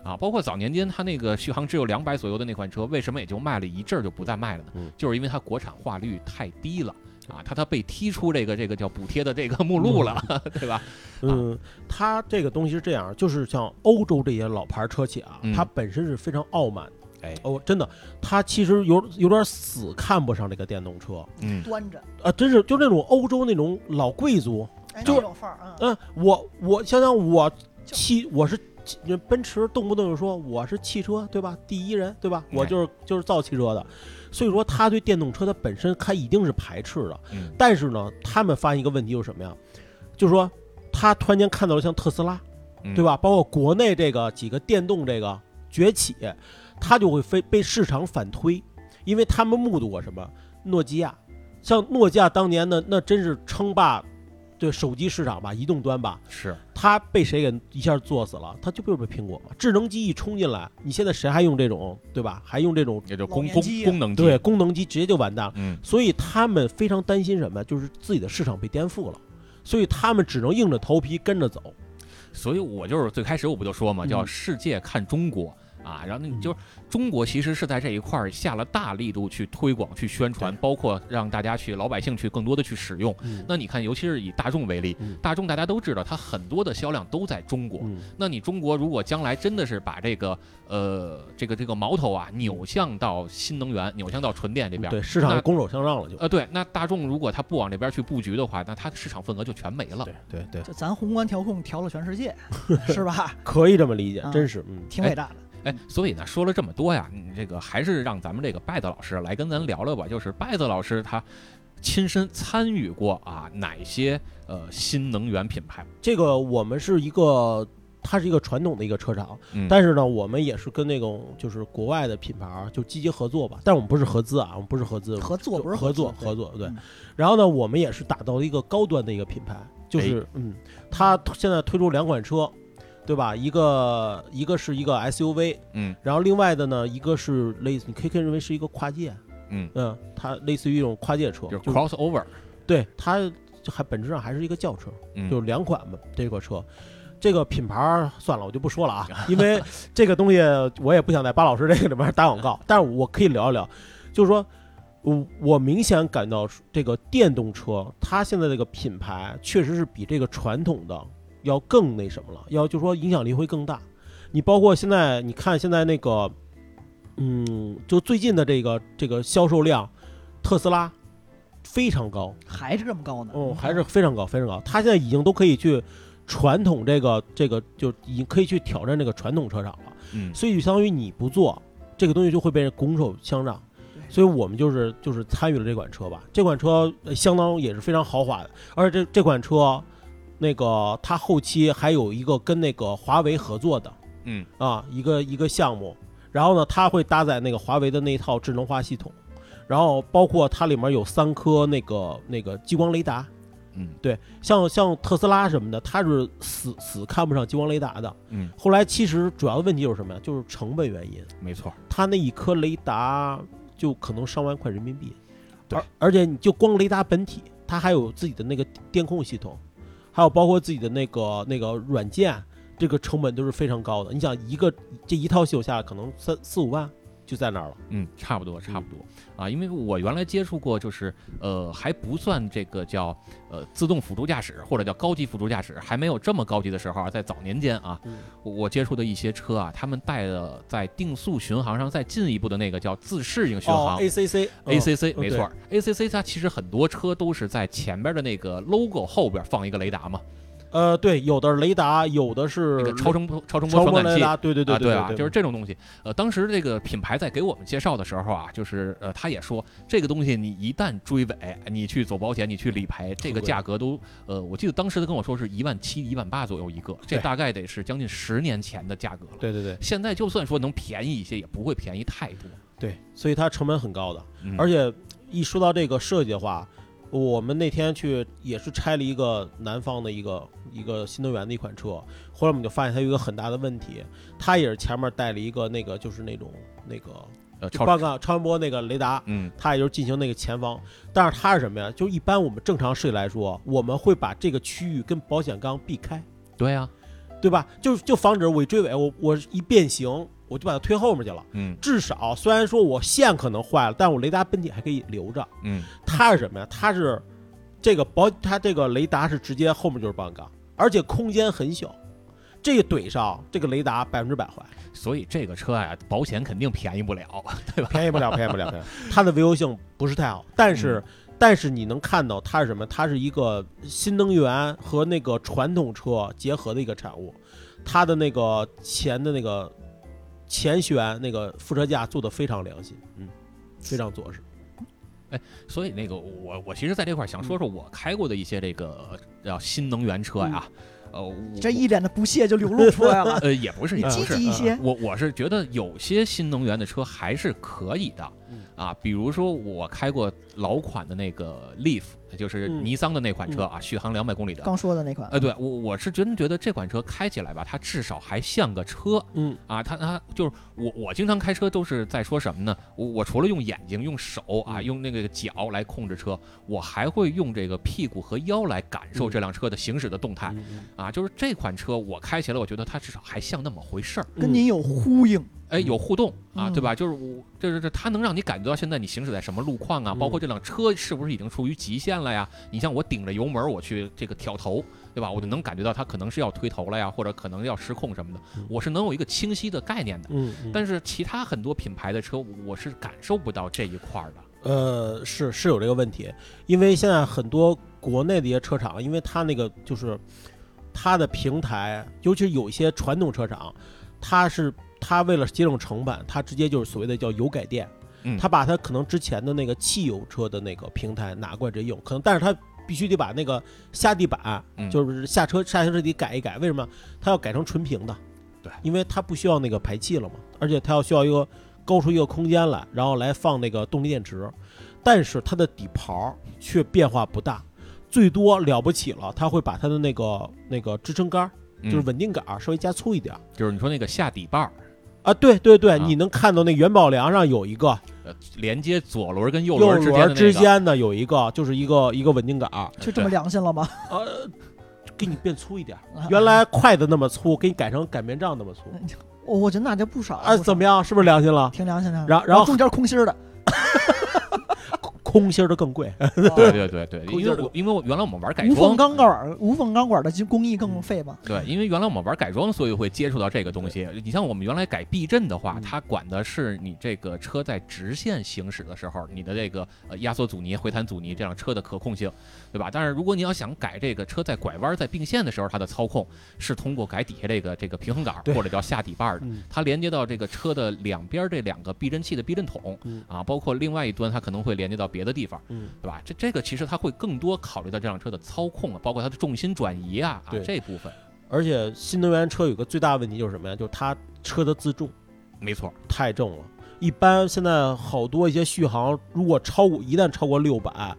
啊，包括早年间它那个续航只有两百左右的那款车，为什么也就卖了一阵儿就不再卖了呢？嗯就是因为它国产化率太低了啊，他他被踢出这个这个叫补贴的这个目录了，对吧？嗯，它这个东西是这样，就是像欧洲这些老牌车企啊，嗯它本身是非常傲慢的。哎，哦，真的，他其实有有点死看不上这个电动车嗯，端着，啊，真是就那种欧洲那种老贵族，哎，就那种范儿啊，嗯，我我想想，我就汽我是汽奔驰，动不动就说我是汽车，对吧？第一人，对吧？我哎就是就是造汽车的，所以说他对电动车它本身它一定是排斥的。嗯但是呢，他们发现一个问题就是什么呀？就是说他突然间看到了像特斯拉，嗯对吧？包括国内这个几个电动这个崛起，他就会非被市场反推，因为他们目睹过什么？诺基亚，像诺基亚当年的，那真是称霸对手机市场吧，移动端吧，是，它被谁给一下做死了？它就就是被苹果嘛。智能机一冲进来，你现在谁还用这种，对吧？还用这种也就功功功能机，对功能机，直接就完蛋了。嗯所以他们非常担心什么？就是自己的市场被颠覆了，所以他们只能硬着头皮跟着走。所以我就是最开始我不就说嘛，嗯叫世界看中国。啊，然后你嗯就是中国其实是在这一块儿下了大力度去推广、去宣传，包括让大家去老百姓去更多的去使用。嗯那你看，尤其是以大众为例，嗯大众大家都知道，它很多的销量都在中国。嗯，那你中国如果将来真的是把这个呃这个这个矛头啊扭向到新能源、扭向到纯电这边，对，市场就拱手相让了就。呃对，那大众如果它不往这边去布局的话，那它市场份额就全没了。对对对，就咱宏观调控调了全世界，是吧？可以这么理解，啊真是嗯。挺伟大的。哎，所以呢，说了这么多呀，你，这个还是让咱们这个拜子老师来跟咱聊聊吧。就是拜子老师他亲身参与过啊哪些呃新能源品牌？这个我们是一个，它是一个传统的一个车厂，嗯，但是呢，我们也是跟那种就是国外的品牌就积极合作吧，但我们不是合资啊，我们不是合资，合作不是合作，合作对嗯。然后呢，我们也是打造了一个高端的一个品牌，就是嗯，它现在推出两款车，对吧？一个一个是一个 SUV，嗯然后另外的呢，一个是类似，你可以可以认为是一个跨界，嗯，嗯，它类似于一种跨界车，就是 crossover，对它还本质上还是一个轿车，嗯，就是两款嘛，这个车。这个品牌算了，我就不说了啊，因为这个东西我也不想在巴老师这个里面打广告，但是我可以聊一聊，就是说，我我明显感到这个电动车，它现在这个品牌确实是比这个传统的要更那什么了，要就是说影响力会更大。你包括现在，你看现在那个，嗯，就最近的这个这个销售量，特斯拉非常高，还是这么高呢？哦，还是非常高，非常高。它现在已经都可以去传统这个这个，就已经可以去挑战这个传统车厂了。嗯所以就相当于你不做这个东西，就会被人拱手相让。所以我们就是就是参与了这款车吧。这款车呃相当也是非常豪华的，而且这这款车，那个它后期还有一个跟那个华为合作的，嗯啊，一个一个项目。然后呢，它会搭载那个华为的那一套智能化系统，然后包括它里面有三颗那个那个激光雷达。嗯对，像像特斯拉什么的，它是死死看不上激光雷达的。嗯，后来其实主要的问题就是什么呀？就是成本原因。没错，它那一颗雷达就可能上万块人民币，对而而且你就光雷达本体，它还有自己的那个电控系统，还有包括自己的那个那个软件，这个成本都是非常高的。你想一个这一套系统下来，可能三四五万就在那儿了。嗯，差不多，差不多啊，因为我原来接触过，就是呃，还不算这个叫呃自动辅助驾驶或者叫高级辅助驾驶，还没有这么高级的时候啊，在早年间啊，嗯我我接触的一些车啊，他们带的在定速巡航上再进一步的那个叫自适应巡航。哦，ACC ACC 嗯没错，ACC 它其实很多车都是在前边的那个 logo 后边放一个雷达嘛，呃，对，有的是雷达，有的是超声波超声波传感器，对对对啊，对吧？就是这种东西。呃，当时这个品牌在给我们介绍的时候啊，就是呃，他也说这个东西你一旦追尾，你去走保险，你去理赔，这个价格都呃，我记得当时他跟我说是一万七、一万八左右一个，这大概得是将近十年前的价格了。对对对现在就算说能便宜一些，也不会便宜太多。对，所以它成本很高的。嗯而且一说到这个设计的话，我们那天去也是拆了一个南方的一个一个新能源的一款车，后来我们就发现它有一个很大的问题，它也是前面带了一个那个就是那种那个呃，超超音波那个雷达，嗯它也就是进行那个前方，但是它是什么呀？就一般我们正常设计来说，我们会把这个区域跟保险杠避开，对啊，对吧？就就防止我一追尾，我我一变形，我就把它推后面去了。嗯至少虽然说我线可能坏了，但我雷达本体还可以留着。嗯它是什么呀？它是这个保，它这个雷达是直接后面就是保险杠，而且空间很小，这个怼上这个雷达百分之百坏，所以这个车呀、保险肯定便宜不了，对吧？便宜不了，便宜不了，便宜不了。它的维修性不是太好，但是、但是你能看到它是什么？它是一个新能源和那个传统车结合的一个产物，它的那个前的那个前悬那个副车架做的非常良心，嗯，非常着实。所以那个我我其实在这块儿想说说我开过的一些这个叫新能源车呀，呃，我这一脸的不屑就流露出来了。呃也不是你积也不是极一些，我我是觉得有些新能源的车还是可以的嗯啊，比如说我开过老款的那个 Leaf，就是嗯尼桑的那款车啊，续航两百公里的。刚说的那款，呃，对我我是真觉得这款车开起来吧，它至少还像个车嗯啊，它它就是我我经常开车都是在说什么呢？我我除了用眼睛、用手啊、嗯用那个脚来控制车，我还会用这个屁股和腰来感受嗯这辆车的行驶的动态啊。就是这款车我开起来，我觉得它至少还像那么回事儿。跟您有呼应。哎，有互动啊，嗯对吧？就是我，就是这它能让你感觉到现在你行驶在什么路况啊，包括嗯这辆车是不是已经处于极限了呀？你像我顶着油门我去这个挑头，对吧？我就能感觉到它可能是要推头了呀，或者可能要失控什么的嗯，我是能有一个清晰的概念的。嗯，嗯但是其他很多品牌的车，我是感受不到这一块儿的。呃，是是有这个问题，因为现在很多国内的一些车厂，因为它那个就是它的平台，尤其是有一些传统车厂，它是它为了节省成本，它直接就是所谓的叫油改电，嗯。它把他可能之前的那个汽油车的那个平台拿过来直接用，可能但是他必须得把那个下地板，嗯。就是下车下车得改一改，为什么？他要改成纯平的，对。因为它不需要那个排气了嘛，而且它要需要一个高出一个空间来，然后来放那个动力电池，但是它的底盘却变化不大，最多了不起了，他会把它的那个那个支撑杆儿，就是嗯。稳定杆儿稍微加粗一点儿。就是你说那个下底瓣儿，啊，对对对，啊你能看到那元宝梁上有一个呃，连接左轮跟右右轮之间的轮那个。之间的有一个，就是一个一个稳定杆儿，就这么良心了吗？呃，给你变粗一点 原来筷子那么粗，给你改成擀面杖那么粗我我觉得那就不少啊，怎么样？是不是良心了？挺良心的。然后然后中间空心儿的，空心儿的更贵，对对对对，因为我因为我原来我们玩改装无装，缝钢管，无缝钢管的工艺更费吧？对，因为原来我们玩改装，所以会接触到这个东西。你像我们原来改避震的话，嗯它管的是你这个车在直线行驶的时候，你的这个呃压缩阻尼、回弹阻尼这辆车的可控性，对吧？但是如果你要想改这个车在拐弯、在并线的时候，它的操控是通过改底下这个这个平衡杆儿或者叫下底瓣儿的。嗯它连接到这个车的两边儿这两个避震器的避震筒嗯啊，包括另外一端它可能会连接到别的地方，嗯，对吧？这这个其实它会更多考虑到这辆车的操控啊，包括它的重心转移啊啊对这部分。而且新能源车有个最大问题就是什么呀？就是它车的自重没错，太重了。一般现在好多一些续航，如果超过一旦超过六百，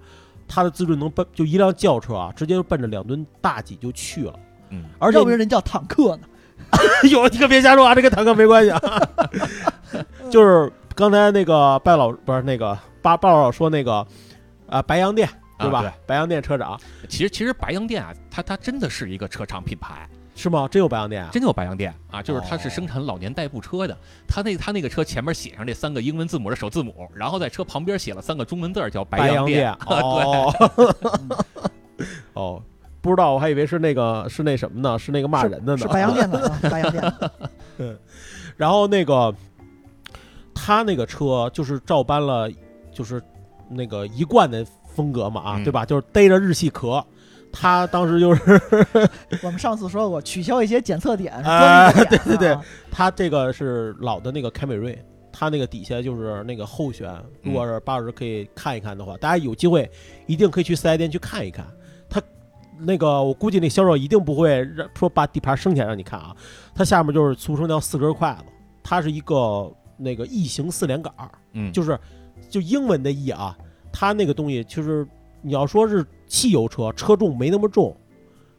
它的自重能奔就一辆轿车啊，直接就奔着两吨大几就去了。嗯，而且要不然人叫坦克呢？有你可别瞎说啊，这跟坦克没关系啊。就是刚才那个拜老不是那个巴巴老说那个啊、白洋淀对吧？啊对白洋淀车长其实其实白洋淀啊，它它真的是一个车厂品牌，是吗？真有白洋淀啊？真的有白洋淀啊，就是它是哦生产老年代步车的。它那它那个车前面写上这三个英文字母的首字母，然后在车旁边写了三个中文字儿叫白洋淀 对，哦 哦，不知道，我还以为是那个是那什么呢？是那个骂人的呢。是白洋淀的啊，白洋淀 嗯。然后那个他那个车就是照搬了，就是那个一贯的风格嘛啊，嗯对吧？就是逮着日系壳。他当时就是 我们上次说过，取消一些检测点，啊专利点对对对啊他这个是老的那个凯美瑞，他那个底下就是那个后悬，如果是八小时可以看一看的话，大家有机会一定可以去四 S 店去看一看。他那个我估计那销售一定不会让说把底盘升起来让你看啊，它下面就是俗称叫四根筷子，它是一个那个异形四连杆儿，嗯，就是就英文的异啊，它那个东西就是你要说是汽油车，车重没那么重，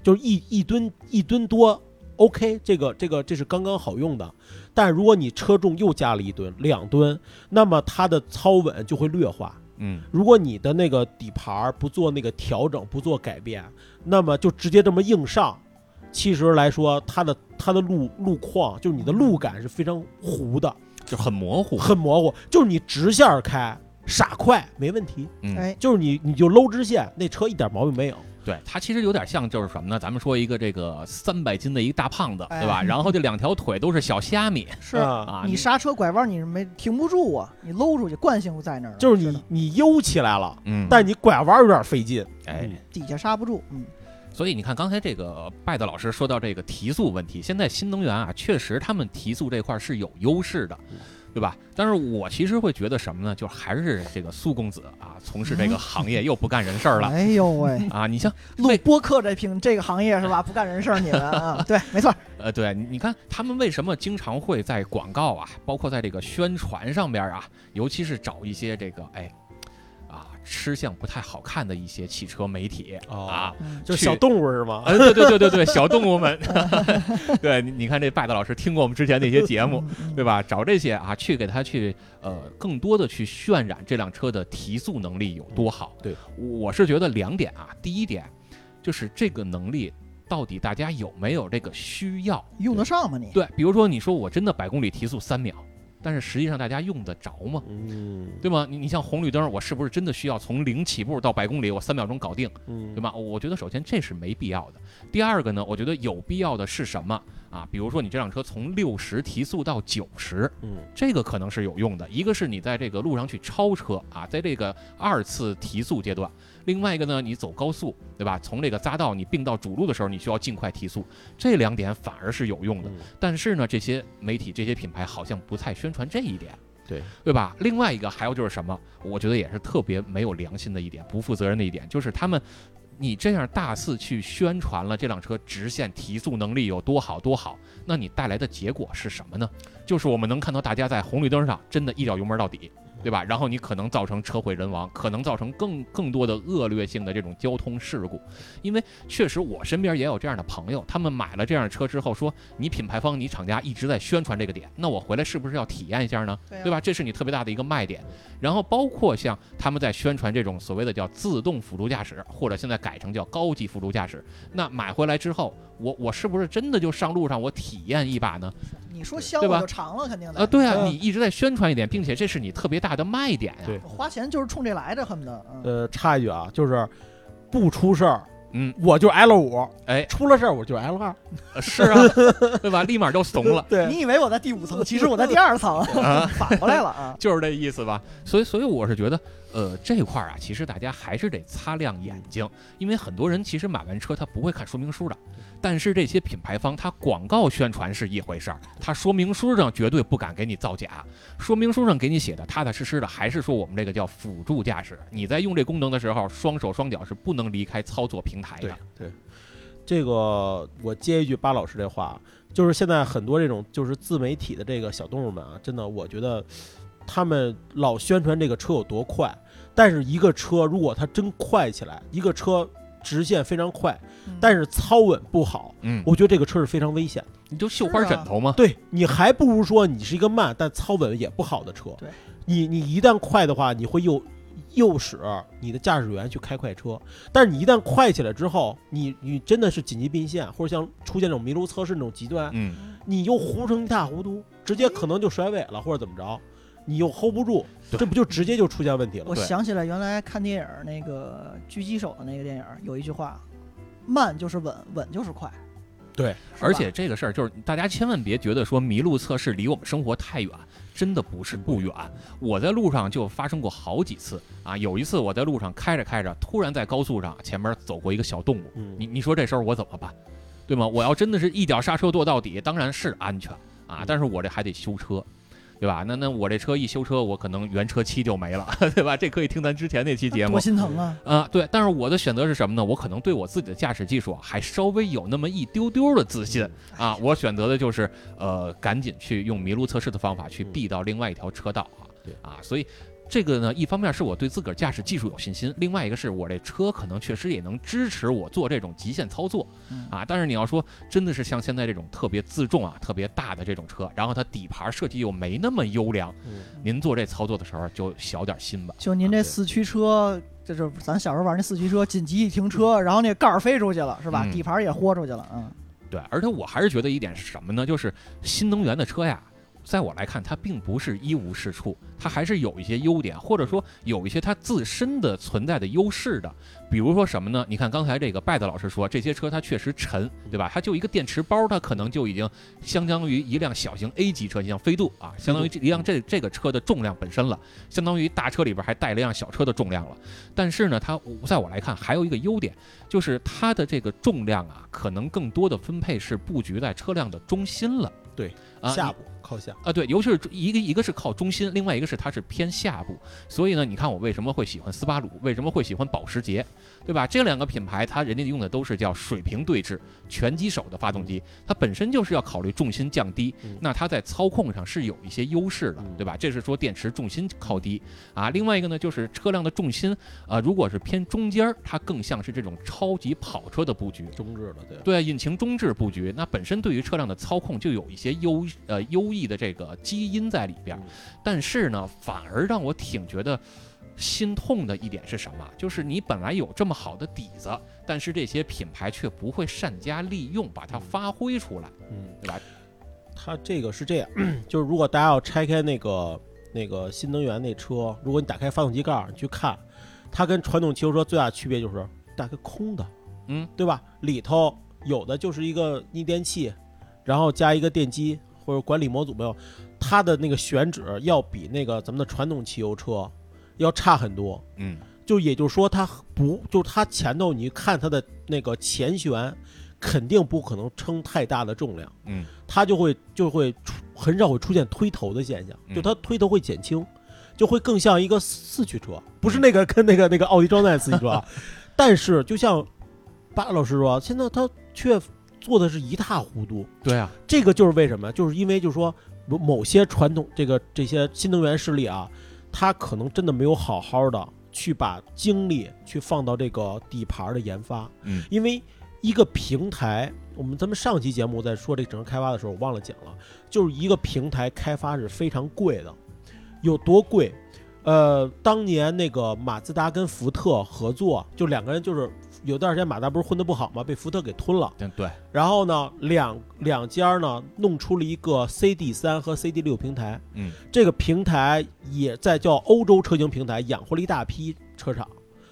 就是一一吨一吨多，OK，这个这个这是刚刚好用的。但如果你车重又加了一吨两吨，那么它的操稳就会劣化。嗯如果你的那个底盘儿不做那个调整，不做改变，那么就直接这么硬上，其实来说，它的它的路路况就是你的路感是非常糊的，就很模糊。很模糊。就是你直线开傻快没问题，嗯，哎，就是你你就搂直线，那车一点毛病没有。对，它其实有点像就是什么呢？咱们说一个这个三百斤的一个大胖子，对吧？哎然后这两条腿都是小虾米是啊啊，你刹车拐弯，你是没停不住啊，你搂出去，惯性在那儿啊，就是你的你悠起来了，嗯，但你拐弯有点费劲。哎，嗯底下刹不住，嗯，所以你看刚才这个拜德老师说到这个提速问题，现在新能源啊，确实他们提速这块是有优势的。对吧？但是我其实会觉得什么呢？就还是这个苏公子啊，从事这个行业又不干人事儿了哎呦喂，啊！你像录播客这平这个行业是吧？不干人事儿你们啊，对，没错，呃，对，你你看他们为什么经常会在广告啊，包括在这个宣传上边啊，尤其是找一些这个哎啊吃相不太好看的一些汽车媒体哦啊，就是小动物是吗？嗯，对对对对对，小动物们，对，你你看这拜德老师听过我们之前那些节目，对吧？找这些啊，去给他去呃，更多的去渲染这辆车的提速能力有多好。对，我是觉得两点啊，第一点就是这个能力到底大家有没有这个需要？用得上吗你？对，比如说你说我真的百公里提速三秒，但是实际上大家用得着吗？嗯，对吗？你你像红绿灯，我是不是真的需要从零起步到百公里，我三秒钟搞定？嗯，对吗？我觉得首先这是没必要的。第二个呢，我觉得有必要的是什么啊？比如说你这辆车从六十提速到九十，嗯这个可能是有用的。一个是你在这个路上去超车啊，在这个二次提速阶段；另外一个呢，你走高速，对吧？从这个匝道你并到主路的时候，你需要尽快提速。这两点反而是有用的。嗯但是呢，这些媒体、这些品牌好像不太宣传这一点。对对吧？另外一个还有就是什么？我觉得也是特别没有良心的一点，不负责任的一点，就是他们，你这样大肆去宣传了这辆车直线提速能力有多好多好，那你带来的结果是什么呢？就是我们能看到大家在红绿灯上真的一脚油门到底，对吧？然后你可能造成车毁人亡，可能造成更更多的恶劣性的这种交通事故。因为确实我身边也有这样的朋友，他们买了这样的车之后说，你品牌方、你厂家一直在宣传这个点，那我回来是不是要体验一下呢？对吧？这是你特别大的一个卖点。然后包括像他们在宣传这种所谓的叫自动辅助驾驶，或者现在改成叫高级辅助驾驶，那买回来之后，我我是不是真的就上路上我体验一把呢？你说香对吧我就尝了，肯定的。啊，对啊，嗯你一直在宣传一点，并且这是你特别大的卖点呀、对花钱就是冲这来的，恨不得。嗯呃，插一句啊，就是不出事儿，嗯，我就 L 五，哎，出了事儿我就 L 二。呃是啊，对吧？立马就怂了。对你以为我在第五层，其实我在第二层，啊反过来了啊。就是这意思吧。所以，所以我是觉得，呃，这块儿啊，其实大家还是得擦亮眼睛，因为很多人其实买完车他不会看说明书的，但是这些品牌方他广告宣传是一回事儿，他说明书上绝对不敢给你造假，说明书上给你写的踏踏实实的，还是说我们这个叫辅助驾驶，你在用这功能的时候，双手双脚是不能离开操作平台的对。对，这个我接一句巴老师这话，就是现在很多这种就是自媒体的这个小动物们啊，真的，我觉得他们老宣传这个车有多快，但是一个车如果它真快起来，一个车直线非常快，嗯。但是操稳不好，嗯，我觉得这个车是非常危险的。你就绣花枕头嘛，对你还不如说你是一个慢但操稳也不好的车。对，你你一旦快的话，你会诱诱使你的驾驶员去开快车，但是你一旦快起来之后，你你真的是紧急并线，或者像出现这种麋鹿测试那种极端，嗯，你又糊成一塌糊涂，直接可能就甩尾了或者怎么着，你又 hold 不住，这不就直接就出现问题了我？想起来原来看电影那个狙击手的那个电影有一句话，慢就是稳，稳就是快。对，而且这个事儿就是大家千万别觉得说麋鹿测试离我们生活太远，真的不是不远。我在路上就发生过好几次啊，有一次我在路上开着开着，突然在高速上前面走过一个小动物，嗯，你你说这时候我怎么办？对吗？我要真的是一脚刹车跺到底，当然是安全啊嗯，但是我这还得修车。对吧？那那我这车一修车，我可能原车漆就没了，对吧？这可以听咱之前那期节目多。心疼啊！啊，对，但是我的选择是什么呢？我可能对我自己的驾驶技术还稍微有那么一丢丢的自信啊，我选择的就是呃，赶紧去用麋鹿测试的方法去嗯避到另外一条车道啊，对啊，所以这个呢，一方面是我对自个儿驾驶技术有信心，另外一个是我这车可能确实也能支持我做这种极限操作嗯啊。但是你要说真的是像现在这种特别自重啊、特别大的这种车，然后它底盘设计又没那么优良，嗯您做这操作的时候就小点心吧。就您这四驱车，这就是咱小时候玩那四驱车，紧急一停车，然后那盖儿飞出去了，是吧？嗯底盘也豁出去了，嗯，对，而且我还是觉得一点是什么呢？就是新能源的车呀，在我来看，它并不是一无是处，它还是有一些优点，或者说有一些它自身的存在的优势的。比如说什么呢？你看刚才这个拜子老师说，这些车它确实沉，对吧？它就一个电池包，它可能就已经相当于一辆小型 A 级车，像飞度啊，相当于这一辆这这个车的重量本身了，相当于大车里边还带了一辆小车的重量了。但是呢，它在我来看还有一个优点，就是它的这个重量啊，可能更多的分配是布局在车辆的中心了。对，啊，下部靠下，啊，对，尤其是一个一个是靠中心，另外一个是它是偏下部，所以呢，你看我为什么会喜欢斯巴鲁，为什么会喜欢保时捷，对吧？这两个品牌，它人家用的都是叫水平对置拳击手的发动机，它本身就是要考虑重心降低嗯，那它在操控上是有一些优势的嗯，对吧？这是说电池重心靠低啊。另外一个呢，就是车辆的重心啊，如果是偏中间儿，它更像是这种超级跑车的布局，中置了，对，对，引擎中置布局，那本身对于车辆的操控就有一些优呃优异的这个基因在里边但是呢，反而让我挺觉得心痛的一点是什么？就是你本来有这么好的底子，但是这些品牌却不会善加利用，把它发挥出来，嗯，对吧？它这个是这样，就是如果大家要拆开那个那个新能源那车，如果你打开发动机盖儿，你去看，它跟传统汽油车最大的区别就是大概空的，嗯，对吧？里头有的就是一个逆电器，然后加一个电机或者管理模组没有，它的那个选址要比那个咱们的传统汽油车要差很多。嗯就也就是说，它不就是它前头你看它的那个前悬，肯定不可能撑太大的重量。嗯它就会就会出很少会出现推头的现象，嗯就它推头会减轻，就会更像一个四驱车，不是那个跟那个那个奥迪装载四驱车啊，但是就像巴老师说，现在它却做的是一塌糊涂，对啊，这个就是为什么？就是因为就是说某某些传统这个这些新能源势力啊，他可能真的没有好好的去把精力去放到这个底盘的研发，嗯因为一个平台，我们咱们上期节目在说这整个开发的时候，我忘了讲了，就是一个平台开发是非常贵的，有多贵？呃，当年那个马自达跟福特合作，就两个人就是有段时间马自达不是混得不好吗？被福特给吞了。对对，然后呢，两两家呢弄出了一个 CD 三和 CD 六平台，嗯这个平台也在叫欧洲车型平台养活了一大批车厂，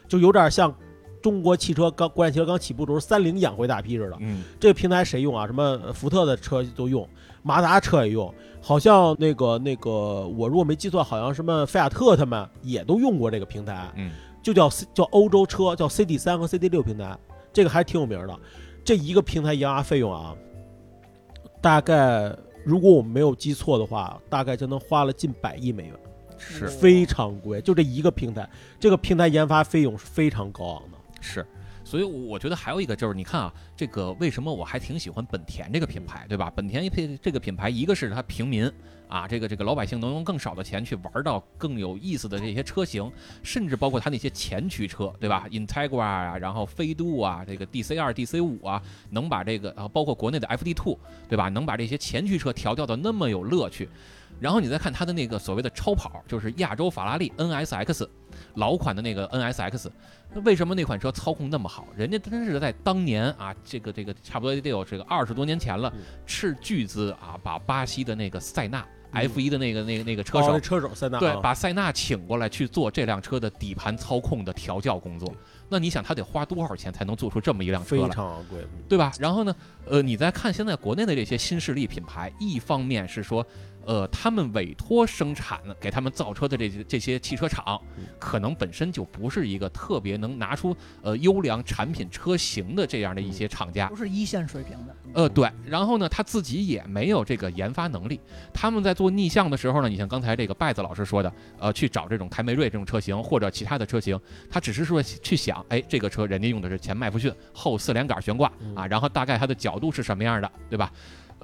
就有点像中国汽车刚国产汽车刚起步的时候，三菱养活一大批似的。嗯这个平台谁用啊？什么呃福特的车都用，马自达车也用，好像那个那个我如果没记错，好像什么菲亚特他们也都用过这个平台。嗯就叫 C 叫欧洲车，叫 CD 三和 CD 六平台，这个还挺有名的。这一个平台研发费用啊，大概如果我没有记错的话，大概就能花了近百亿美元，是非常贵。就这一个平台，这个平台研发费用是非常高昂的。是。所以我觉得还有一个就是，你看啊，这个为什么我还挺喜欢本田这个品牌，对吧？本田一配这个品牌，一个是它平民啊，这个这个老百姓能用更少的钱去玩到更有意思的这些车型，甚至包括它那些前驱车，对吧？Integra 啊，然后飞度啊，这个 DC 二、DC 五啊，能把这个啊，包括国内的 FD Two，对吧？能把这些前驱车调教的那么有乐趣。然后你再看它的那个所谓的超跑，就是亚洲法拉利 NSX，老款的那个 NSX，那为什么那款车操控那么好？人家真是在当年啊，这个这个差不多得有这个二十多年前了，斥巨资啊，把巴西的那个塞纳 F1 的那个那个那个车手，车手塞纳，对，把塞纳请过来去做这辆车的底盘操控的调教工作。那你想，他得花多少钱才能做出这么一辆车来？非常昂贵，对吧？然后呢，呃，你再看现在国内的这些新势力品牌，一方面是说。呃，他们委托生产给他们造车的这些这些汽车厂，可能本身就不是一个特别能拿出呃优良产品车型的这样的一些厂家，不是一线水平的。呃，对。然后呢，他自己也没有这个研发能力。他们在做逆向的时候呢，你像刚才这个拜子老师说的，呃，去找这种凯美瑞这种车型或者其他的车型，他只是说去想，哎，这个车人家用的是前麦弗逊后四连杆悬挂啊，然后大概它的角度是什么样的，对吧？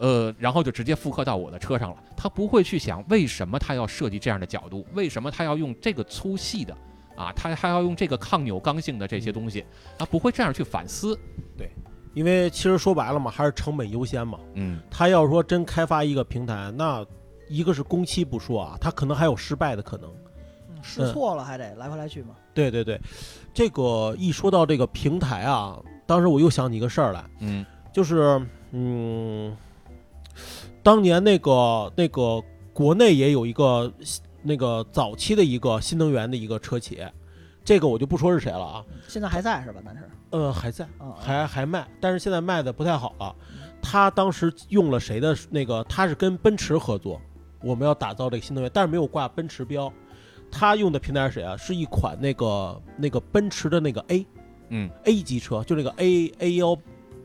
呃，然后就直接复刻到我的车上了。他不会去想为什么他要设计这样的角度，为什么他要用这个粗细的，啊，他还要用这个抗扭刚性的这些东西，他不会这样去反思。对，因为其实说白了嘛，还是成本优先嘛。嗯，他要说真开发一个平台，那一个是工期不说啊，他可能还有失败的可能，试错了还得来回来去嘛。对对对，这个一说到这个平台啊，当时我又想起一个事儿来，嗯，就是嗯。当年那个那个国内也有一个那个早期的一个新能源的一个车企，这个我就不说是谁了啊。现在还在是吧？但是呃还在，还还卖，但是现在卖的不太好了。他当时用了谁的那个？他是跟奔驰合作，我们要打造这个新能源，但是没有挂奔驰标。他用的平台是谁啊？是一款那个那个奔驰的那个 A，嗯，A 级车，就那个 A A 幺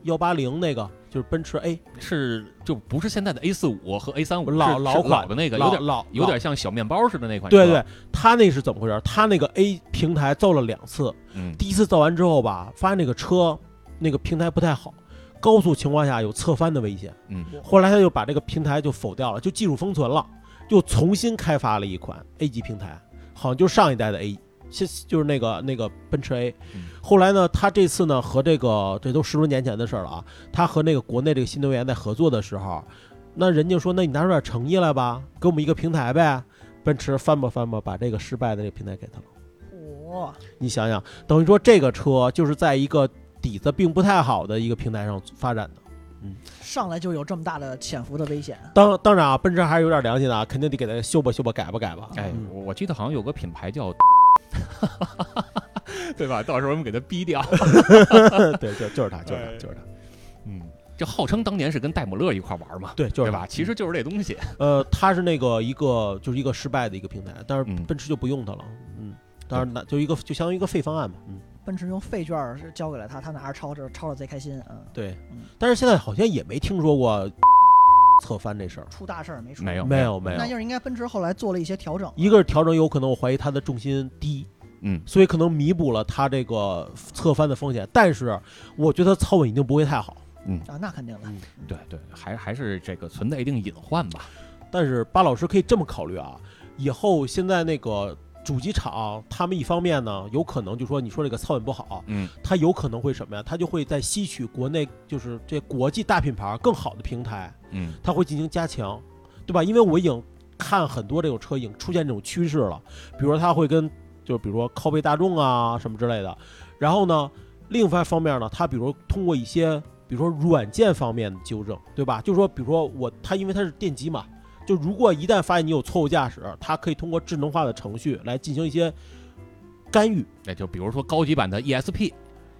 幺八零那个。就是奔驰 A 是就不是现在的 A 四五和 A 三五老老款的那个有点老有点像小面包似的那款对对，他那是怎么回事？他那个 A 平台造了两次，嗯，第一次造完之后吧，发现那个车那个平台不太好，高速情况下有侧翻的危险，嗯，后来他就把这个平台就否掉了，就技术封存了，又重新开发了一款 A 级平台，好像就上一代的 A。就就是那个那个奔驰 A，后来呢，他这次呢和这个这都十多年前的事儿了啊，他和那个国内这个新能源在合作的时候，那人家说，那你拿出点诚意来吧，给我们一个平台呗。奔驰翻吧翻吧，把这个失败的这个平台给他了。哇，你想想，等于说这个车就是在一个底子并不太好的一个平台上发展的，嗯，上来就有这么大的潜伏的危险。当当然啊，奔驰还是有点良心的啊，肯定得给他修吧修吧改吧改吧。哎，我记得好像有个品牌叫。对吧？到时候我们给他逼掉。对，就就是他，就是他，就是他。嗯，这号称当年是跟戴姆勒一块玩嘛。对，就是吧？其实就是这东西。呃，他是那个一个就是一个失败的一个平台，但是奔驰就不用它了。嗯，当然那就一个就相当于一个废方案嘛。嗯，奔驰用废券是交给了他，他拿着抄着抄着贼开心。嗯，对。但是现在好像也没听说过侧翻这事儿，出大事儿没出？没有，没有，没有。那就是应该奔驰后来做了一些调整。一个是调整，有可能我怀疑它的重心低。嗯，所以可能弥补了它这个侧翻的风险，但是我觉得操稳一定不会太好。嗯啊，那肯定的。对对，还还是这个存在一定隐患吧。但是巴老师可以这么考虑啊，以后现在那个主机厂，他们一方面呢，有可能就说你说这个操稳不好，嗯，他有可能会什么呀？他就会在吸取国内就是这国际大品牌更好的平台，嗯，他会进行加强，对吧？因为我已经看很多这种车已经出现这种趋势了，比如说他会跟就比如说靠背大众啊什么之类的，然后呢，另外方面呢，它比如通过一些，比如说软件方面的纠正，对吧？就是说，比如说我它因为它是电机嘛，就如果一旦发现你有错误驾驶，它可以通过智能化的程序来进行一些干预。那就比如说高级版的 ESP，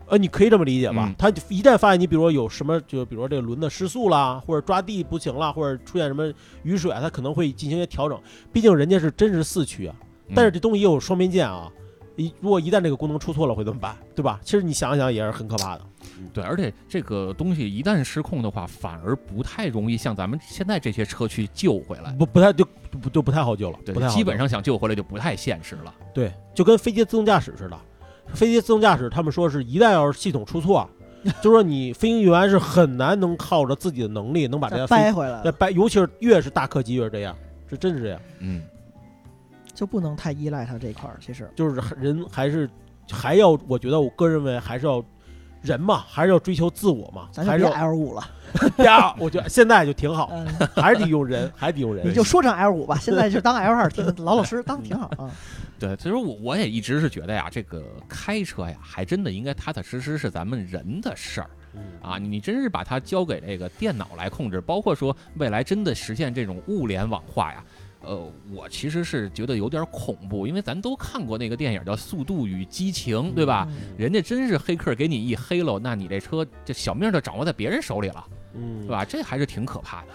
呃，你可以这么理解吧？它一旦发现你比如说有什么，就比如说这个轮子失速啦，或者抓地不行啦，或者出现什么雨水啊，它可能会进行一些调整。毕竟人家是真实四驱啊。但是这东西也有双面剑啊，一如果一旦这个功能出错了会怎么办？对吧？其实你想想也是很可怕的。对，而且这个东西一旦失控的话，反而不太容易像咱们现在这些车去救回来，不不太就不就不太好救了。对，基本上想救回来就不太现实了。对，就跟飞机自动驾驶似的，飞机自动驾驶，他们说是一旦要是系统出错，就说你飞行员是很难能靠着自己的能力能把这掰回来，再掰，尤其是越是大客机越是这样，这真是这样，嗯，就不能太依赖它这一块儿。其实，就是人还是还要，我觉得我个人认为还是要人嘛，还是要追求自我嘛，咱就别还是要 L 五了，呀，我觉得现在就挺好，嗯，还是得用人，还得用人，你就说成 L 五吧，现在就当 L 二，挺老老实实当挺好 啊。对，其实我我也一直是觉得呀，这个开车呀，还真的应该踏踏实实是咱们人的事儿嗯啊。你真是把它交给这个电脑来控制，包括说未来真的实现这种物联网化呀。呃，我其实是觉得有点恐怖，因为咱都看过那个电影叫《速度与激情》，对吧？嗯人家真是黑客给你一黑喽，那你这车这小命就掌握在别人手里了，嗯对，吧？这还是挺可怕的。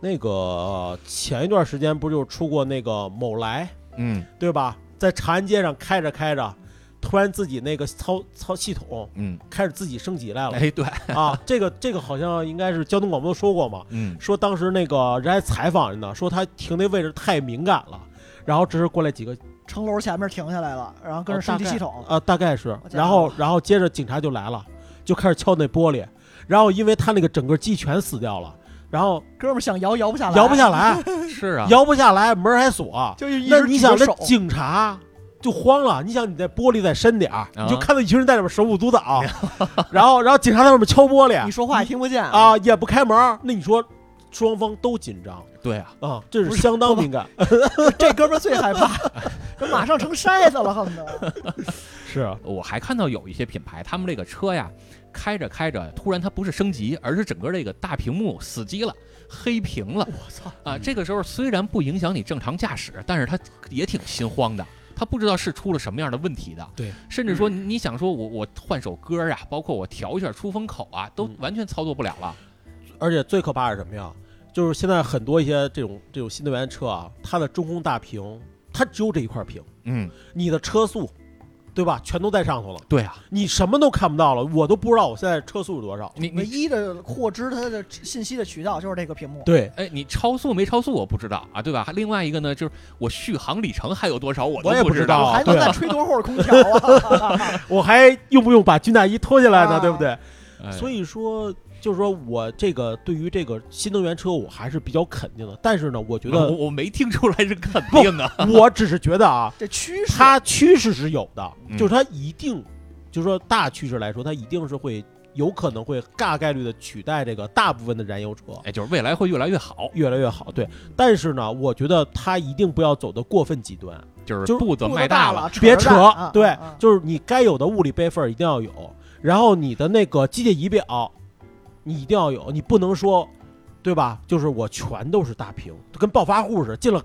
那个呃前一段时间不就出过那个某来，嗯对吧？在长安街上开着开着，突然自己那个操操系统嗯，开始自己升级来了。哎对，啊！这个这个好像应该是交通广播说过嘛，嗯。说当时那个人还采访着呢，说他停那位置太敏感了，然后只是过来几个城楼前面停下来了，然后跟着哦大概升级系统，啊，大概是。然后然后接着警察就来了，就开始敲那玻璃，然后因为他那个整个机全死掉了，然后哥们想摇摇不下来，摇不下来，是啊，摇不下来，门还锁，就是那你想，那警察就慌了。你想，你在玻璃再深点儿，你就啊看到一群人在里边手舞足蹈，然后，然后警察在外面敲玻璃你说话也听不见啊，也不开门。那你说，双方都紧张对啊，啊，这是是相当敏感。这哥们儿最害怕，这马上成筛子了，恨不得。是啊，我还看到有一些品牌，他们这个车呀，开着开着，突然它不是升级，而是整个这个大屏幕死机了，黑屏了我操！啊！这个时候虽然不影响你正常驾驶，但是它也挺心慌的。他不知道是出了什么样的问题的，对，甚至说你你想说我我换首歌啊，包括我调一下出风口啊，都嗯完全操作不了了。而且最可怕是什么呀？就是现在很多一些这种这种新能源车啊，它的中控大屏，它只有这一块屏，嗯，你的车速，对吧？全都在上头了，对啊，你什么都看不到了，我都不知道我现在车速是多少。你唯一的获知它的信息的渠道就是这个屏幕。对，哎，你超速没超速我不知道啊，对吧？另外一个呢，就是我续航里程还有多少我也不知知道我还能再吹多会儿空调啊？我还用不用把军大衣脱下来呢？啊对不对？哎所以说，就是说我这个对于这个新能源车，我还是比较肯定的。但是呢，我觉得 我没听出来是肯定啊。我只是觉得啊，这趋势，它趋势是有的，嗯就是它一定，就是说大趋势来说，它一定是会有可能会大概率的取代这个大部分的燃油车。哎，就是未来会越来越好，越来越好，对，但是呢，我觉得它一定不要走的过分极端，就是就是步子迈大了。了，别扯啊，对就是你该有的物理备份一定要有，然后你的那个机械仪表，你一定要有，你不能说，对吧？就是我全都是大屏，跟暴发户似的，进了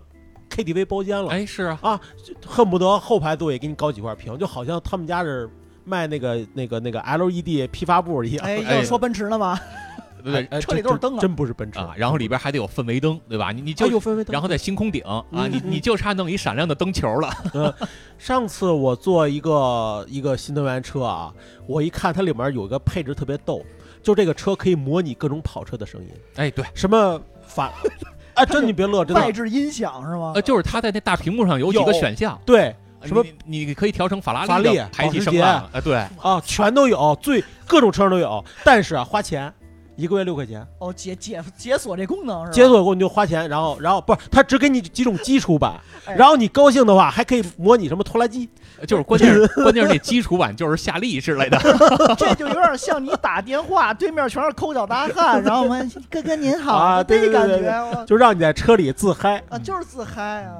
KTV 包间了，哎，是啊，啊恨不得后排座椅给你搞几块屏，就好像他们家是卖那个那个那个 LED 批发部一样。哎，哎要说奔驰了吗？对车里都是灯啊真真不是奔驰啊，然后里边还得有氛围灯，对吧？你你就啊有氛围灯然后在星空顶啊，嗯你你就差弄一闪亮的灯球了。上次我坐一个一个新能源车啊，我一看它里面有一个配置特别逗，就这个车可以模拟各种跑车的声音，哎，对，什么法，哎，真你别乐，真的。外置音响是吗？呃，？就是它在那大屏幕上有几个有。选项，对什么你你可以调成法拉法拉利排气声啊，对，啊，全都有，最各种车上都有，但是啊，花钱，一个月六块钱，哦，解解解锁这功能是吧？解锁过你就花钱，然后然后不是，他只给你几种基础版，哎然后你高兴的话还可以模拟什么拖拉机，就是关键是 关键是那基础版就是夏利之类的，这就有点像你打电话，对面全是抠脚大汉，然后我们哥哥您好，啊对对这感对对觉我就让你在车里自嗨。啊，就是自嗨啊。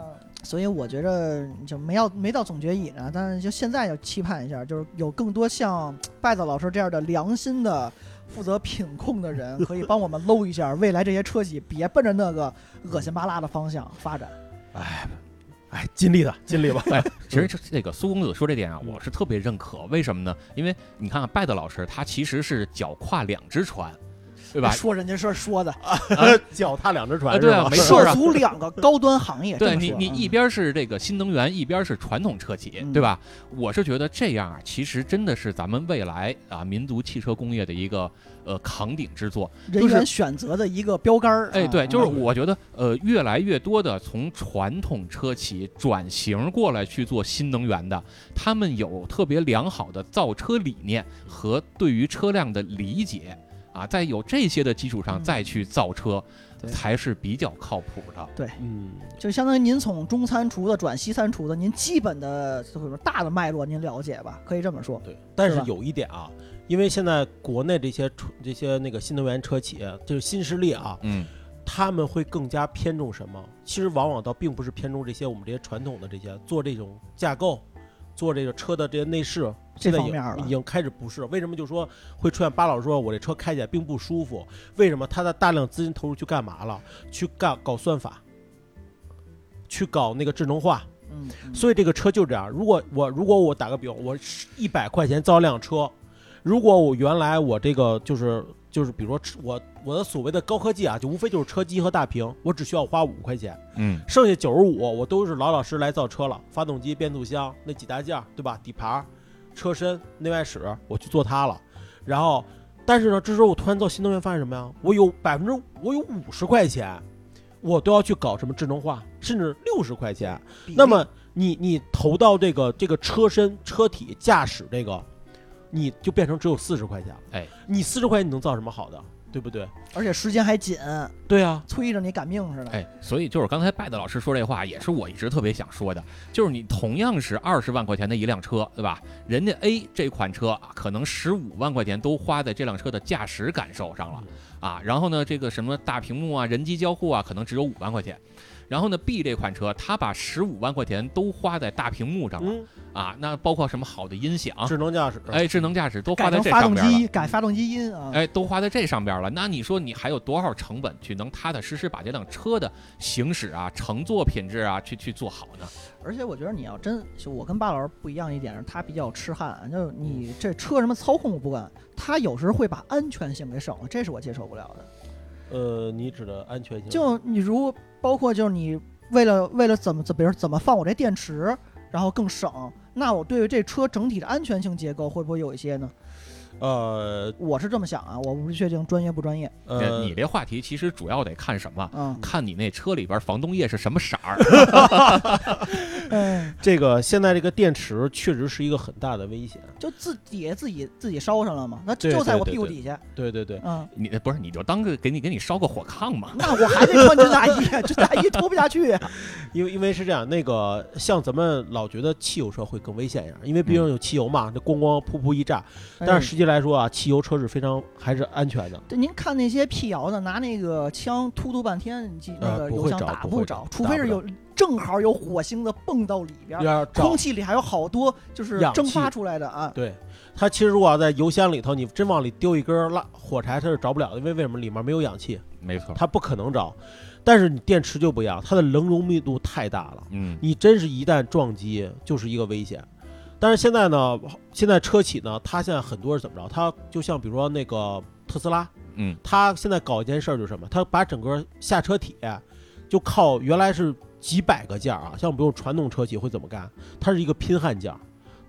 所以我觉着就没要没到总决议呢，但是就现在就期盼一下，就是有更多像拜子老师这样的良心的负责品控的人，可以帮我们搂一下未来这些车企，别奔着那个恶心巴拉的方向发展。哎，哎，尽力的，尽力吧。哎，其实这这个苏公子说这点啊，我是特别认可。为什么呢？因为你看看拜的老师，他其实是脚跨两只船，对吧？说人家事儿说的，脚踏两只船啊对啊是吧没错啊涉足两个高端行业。对你你一边是这个新能源，一边是传统车企，嗯对吧？我是觉得这样啊，其实真的是咱们未来啊民族汽车工业的一个呃扛鼎之作。人员选择的一个标杆儿。哎，啊对，就是嗯我觉得，呃，越来越多的从传统车企转型过来去做新能源的，他们有特别良好的造车理念和对于车辆的理解啊，在有这些的基础上嗯再去造车，对才是比较靠谱的。对嗯，就相当于您从中餐厨的转西餐厨的，您基本的就是说大的脉络您了解吧？可以这么说。对。但是有一点啊，因为现在国内这些车这些那个新能源车企，就是新势力啊，嗯，他们会更加偏重什么？其实往往倒并不是偏重这些我们这些传统的这些做这种架构，做这个车的这些内饰，这现在已方面了已经开始不是。为什么就说会出现巴老师说我这车开起来并不舒服？为什么他的大量资金投入去干嘛了？去干搞算法，去搞那个智能化。嗯，嗯所以这个车就这样。如果我如果我打个比方，我一百块钱造辆车，如果我原来我这个就是就是比如说我我的所谓的高科技啊，就无非就是车机和大屏，我只需要花五块钱，嗯，剩下九十五我都是老老实实来造车了，发动机、变速箱那几大件儿，对吧？底盘、车身、内外饰，我去做它了。然后，但是呢，这时候我突然造新能源，发现什么呀？我有百分之我有五十块钱，我都要去搞什么智能化，甚至六十块钱。那么你你投到这个这个车身、车体、驾驶这个，你就变成只有四十块钱了。哎，你四十块钱你能造什么好的，对不对？而且时间还紧，对啊，催着你赶命似的。哎，所以就是刚才拜的老师说这话，也是我一直特别想说的，就是你同样是二十万块钱的一辆车，对吧？人家 A 这款车啊，可能十五万块钱都花在这辆车的驾驶感受上了啊，然后呢，这个什么大屏幕啊、人机交互啊，可能只有五万块钱。然后呢，B 这款车，它把十五万块钱都花在大屏幕上了、嗯，啊，那包括什么好的音响，智能驾驶，哎，智能驾驶都花在发动这上边了。机，改发动机音啊。哎，都花在这上边了。那你说你还有多少成本去能踏踏实实把这辆车的行驶啊、乘坐品质啊去去做好呢？而且我觉得你要真，就我跟巴老师不一样一点是，他比较痴汉，就是你这车什么操控我不管，他有时候会把安全性给省了，这是我接受不了的。呃，你指的安全性，就你如包括就是你为了为了怎么怎比如怎么放我这电池，然后更省，那我对于这车整体的安全性结构会不会有一些呢？呃我是这么想啊，我不确定专业不专业。呃，你这话题其实主要得看什么？嗯看你那车里边防冻液是什么色儿。嗯，这个现在这个电池确实是一个很大的危险。就自己自己自己烧上了嘛，那就在我屁股底下。对对对，嗯，你不是你就当个给你给你烧个火炕嘛？那我还得穿军大衣，军大衣脱不下去啊。因为因为是这样，那个像咱们老觉得汽油车会更危险一点，因为毕竟有汽油嘛，这咣咣噗噗一炸。但哎是实际来说啊，汽油车是非常还是安全的。对，您看那些辟谣的，拿那个枪突突半天，你记那呃个油箱不会着打不着不会着，除非是有正好有火星子蹦到里边空气里还有好多就是蒸发出来的啊。对它其实如果要在油箱里头，你真往里丢一根蜡火柴，它是着不了的，因为为什么里面没有氧气，没错。它不可能着。但是你电池就不一样，它的能容密度太大了，嗯，你真是一旦撞击就是一个危险。但是现在呢，现在车企呢，它现在很多是怎么着？它就像比如说那个特斯拉，嗯，它现在搞一件事儿就是什么？它把整个下车体就靠原来是几百个件儿啊，像比如传统车企会怎么干？它是一个拼焊件儿，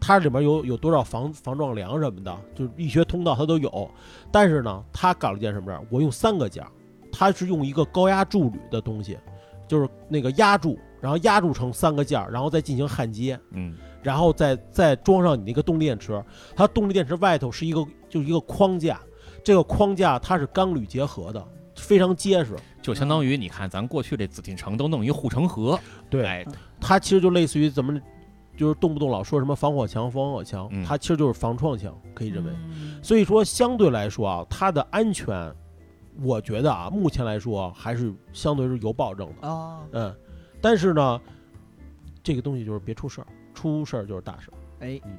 它里面有有多少防防撞梁什么的，就是力学通道它都有。但是呢，它搞了一件什么事儿？我用三个件儿，它是用一个高压铸铝的东西，就是那个压铸，然后压铸成三个件儿，然后再进行焊接。嗯，然后再再装上你那个动力电池，它动力电池外头是一个就是一个框架，这个框架它是钢铝结合的，非常结实。就相当于你看咱过去这紫禁城都弄一护城河，对，哎，它其实就类似于咱们就是动不动老说什么防火墙、防火墙，嗯。它其实就是防撞墙，可以认为。嗯。所以说，相对来说啊，它的安全，我觉得啊，目前来说还是相对是有保证的。啊，嗯，但是呢，这个东西就是别出事儿，出事儿就是大事儿。哎嗯。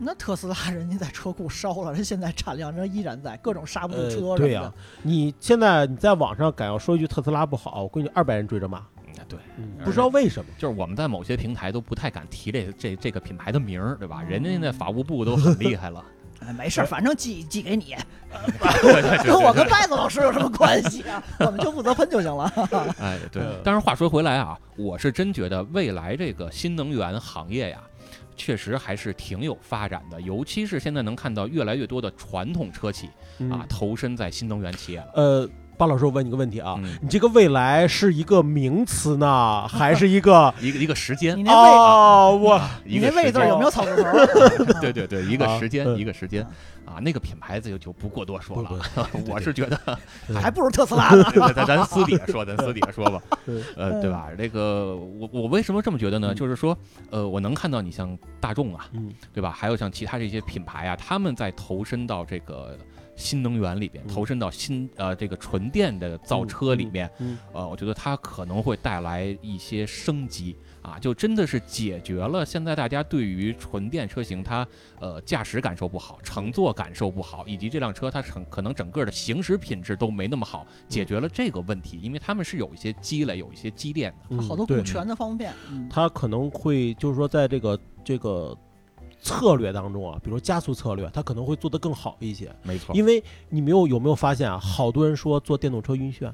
那特斯拉人家在车库烧了，人现在产量仍依然在，各种刹不住呃车。对呀、你现在你在网上敢要说一句特斯拉不好，我估计二百人追着骂。嗯对，嗯，不知道为什么。就是我们在某些平台都不太敢提这这这个品牌的名儿，对吧？嗯人家现在法务部都很厉害了。没事儿，反正寄寄给你，跟 我跟拜子老师有什么关系啊？我们就负责喷就行了。哎，对嗯。但是话说回来啊，我是真觉得未来这个新能源行业呀，确实还是挺有发展的，尤其是现在能看到越来越多的传统车企嗯啊投身在新能源企业了。呃，巴老师，我问你个问题啊，嗯，你这个未来是一个名词呢，还是一个？一个一个时间你，那位，哦，我你一个那位字儿有没有草字头儿？对对对，一个啊时间，嗯一个时间啊，那个品牌就就不过多说了。我是觉得，还不如特斯拉呢。咱咱咱私底下说，咱私底下说吧嗯，呃，对吧？那个我我为什么这么觉得呢？嗯就是说，呃，我能看到你像大众啊，嗯对吧？还有像其他这些品牌啊，他们在投身到这个新能源里边，嗯。投身到新呃这个纯电的造车里面，嗯呃，我觉得它可能会带来一些升级啊，就真的是解决了现在大家对于纯电车型它呃驾驶感受不好、乘坐感受不好，以及这辆车它整可能整个的行驶品质都没那么好，解决了这个问题，因为他们是有一些积累、有一些积淀的。嗯。好多股权的方便。嗯。它可能会就是说，在这个这个策略当中啊，比如加速策略，它可能会做得更好一些。没错，因为你没有有没有发现啊，好多人说坐电动车晕眩，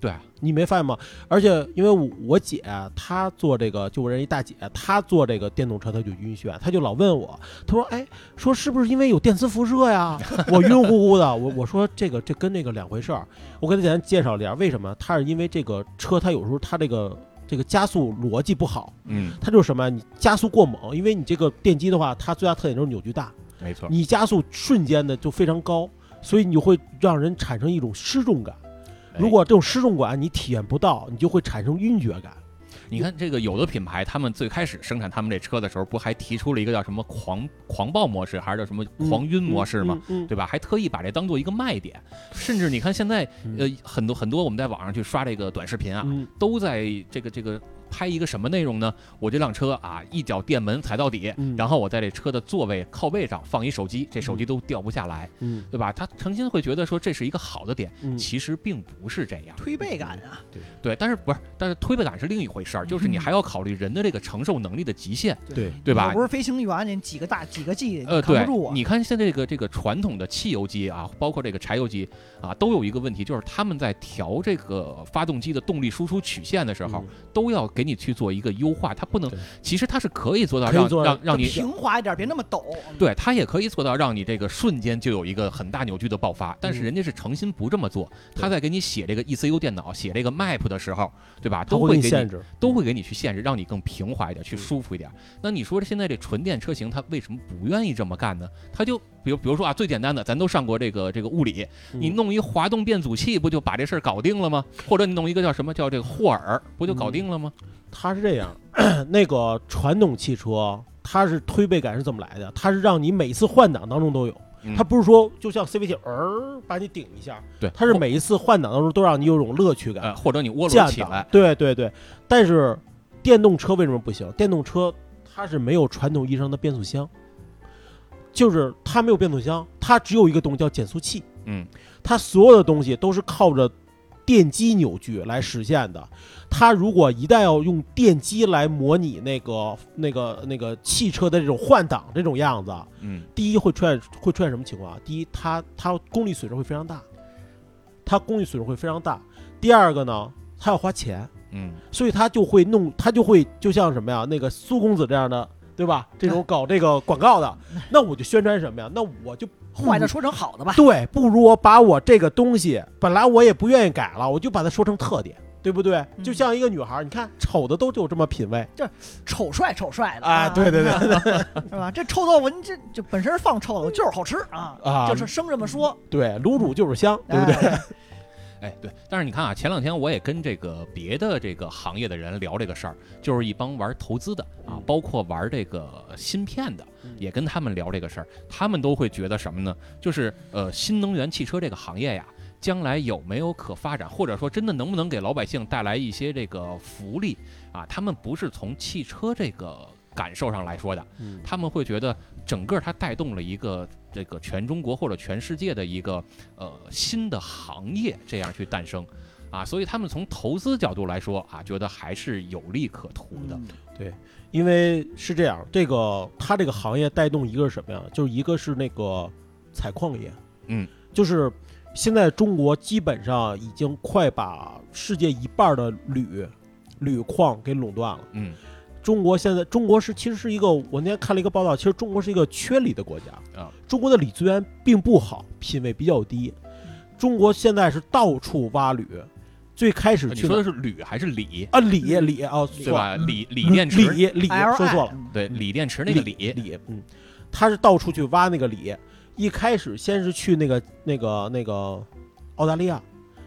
对啊，你没发现吗？而且因为我我姐啊她坐这个，就我认识一大姐，她坐这个电动车她就晕眩，她就老问我，她说：“哎，说是不是因为有电磁辐射呀？我晕乎乎的。我”我说这个这跟那个两回事儿。我给她简单介绍了点儿，为什么？她是因为这个车它有时候它这个这个加速逻辑不好，嗯，它就是什么？你加速过猛，因为你这个电机的话，它最大特点就是扭矩大，没错，你加速瞬间的就非常高，所以你就会让人产生一种失重感。哎如果这种失重感你体验不到，你就会产生晕厥感。你看这个有的品牌，他们最开始生产他们这车的时候，不还提出了一个叫什么狂狂暴模式，还是叫什么狂晕模式吗？对吧？还特意把这当做一个卖点，甚至你看现在嗯呃很多很多我们在网上去刷这个短视频啊，嗯都在这个这个拍一个什么内容呢？我这辆车啊一脚电门踩到底，嗯然后我在这车的座位靠背上放一手机，这手机都掉不下来，嗯对吧？他诚心会觉得说这是一个好的点，嗯，其实并不是这样。推背感啊，对，但是不是？但是推背感是另一回事儿，就是你还要考虑人的这个承受能力的极限。对对吧又不是飞行员，你几个大几个 G 呃，扛不住，啊。你看现在这个这个传统的汽油机啊，包括这个柴油机啊，都有一个问题，就是他们在调这个发动机的动力输出曲线的时候，嗯都要给你去做一个优化。它不能，其实它是可以做到让做让让你平滑一点，别那么陡。对，它也可以做到让你这个瞬间就有一个很大扭矩的爆发，但是嗯人家是诚心不这么做。他在给你写这个 ECU 电脑、写这个 map 的时候，对吧？它都会给你会限制，都会给你去限制，让你更平滑一点，去舒服一点。那你说现在这纯电车型，它为什么不愿意这么干呢？它就比如比如说啊，最简单的，咱都上过这个这个物理，你嗯弄一滑动变阻器，不就把这事儿搞定了吗？或者你弄一个叫什么叫这个霍尔，不就搞定了吗？它是这样，那个传统汽车它是推背感是怎么来的？它是让你每次换挡当中都有，嗯它不是说就像 CVT 儿把你顶一下，对，它是每一次换挡的时候都让你有种乐趣感呃，，或者你涡轮起来，对对对，但是电动车为什么不行？电动车它是没有传统意义上的变速箱，就是它没有变速箱，它只有一个东西叫减速器，嗯，它所有的东西都是靠着电机扭矩来实现的。它如果一旦要用电机来模拟那个那个那个汽车的这种换挡这种样子，嗯，第一会出现会出现什么情况啊？第一，它它功率损失会非常大，它功率损失会非常大。第二个呢，它要花钱，嗯，所以它就会弄，它就会就像什么呀，那个苏公子这样的，对吧？这种搞这个广告的，那我就宣传什么呀？那我就坏的说成好的吧。对，不如我把我这个东西本来我也不愿意改了，我就把它说成特点，对不对？嗯就像一个女孩儿，你看丑的都有这么品味丑帅丑帅的啊！对对对对 是吧？这臭豆腐你这就本身放臭豆腐就是好吃啊，啊就是生这么说，对，卤煮就是香，对不对？哎？哎，对，但是你看啊，前两天我也跟这个别的这个行业的人聊这个事儿，就是一帮玩投资的啊嗯，包括玩这个芯片的嗯，也跟他们聊这个事儿，他们都会觉得什么呢？就是呃，新能源汽车这个行业呀，将来有没有可发展，或者说真的能不能给老百姓带来一些这个福利啊？他们不是从汽车这个感受上来说的，嗯他们会觉得整个它带动了一个这个全中国或者全世界的一个呃新的行业这样去诞生，啊，所以他们从投资角度来说啊，觉得还是有利可图的。嗯因为是这样，这个它这个行业带动一个是什么呀？就是一个是那个采矿业，嗯，就是现在中国基本上已经快把世界一半的铝铝矿给垄断了。嗯中国现在，中国是其实是一个，我那天看了一个报道，其实中国是一个缺锂的国家。啊。中国的锂资源并不好，品位比较低。中国现在是到处挖铝，最开始你说的是铝还是锂，啊锂锂啊，对吧？错锂锂电池，锂锂说错了，对，锂电池那个锂，锂，嗯，他是到处去挖那个锂。一开始先是去那个那个那个澳大利亚，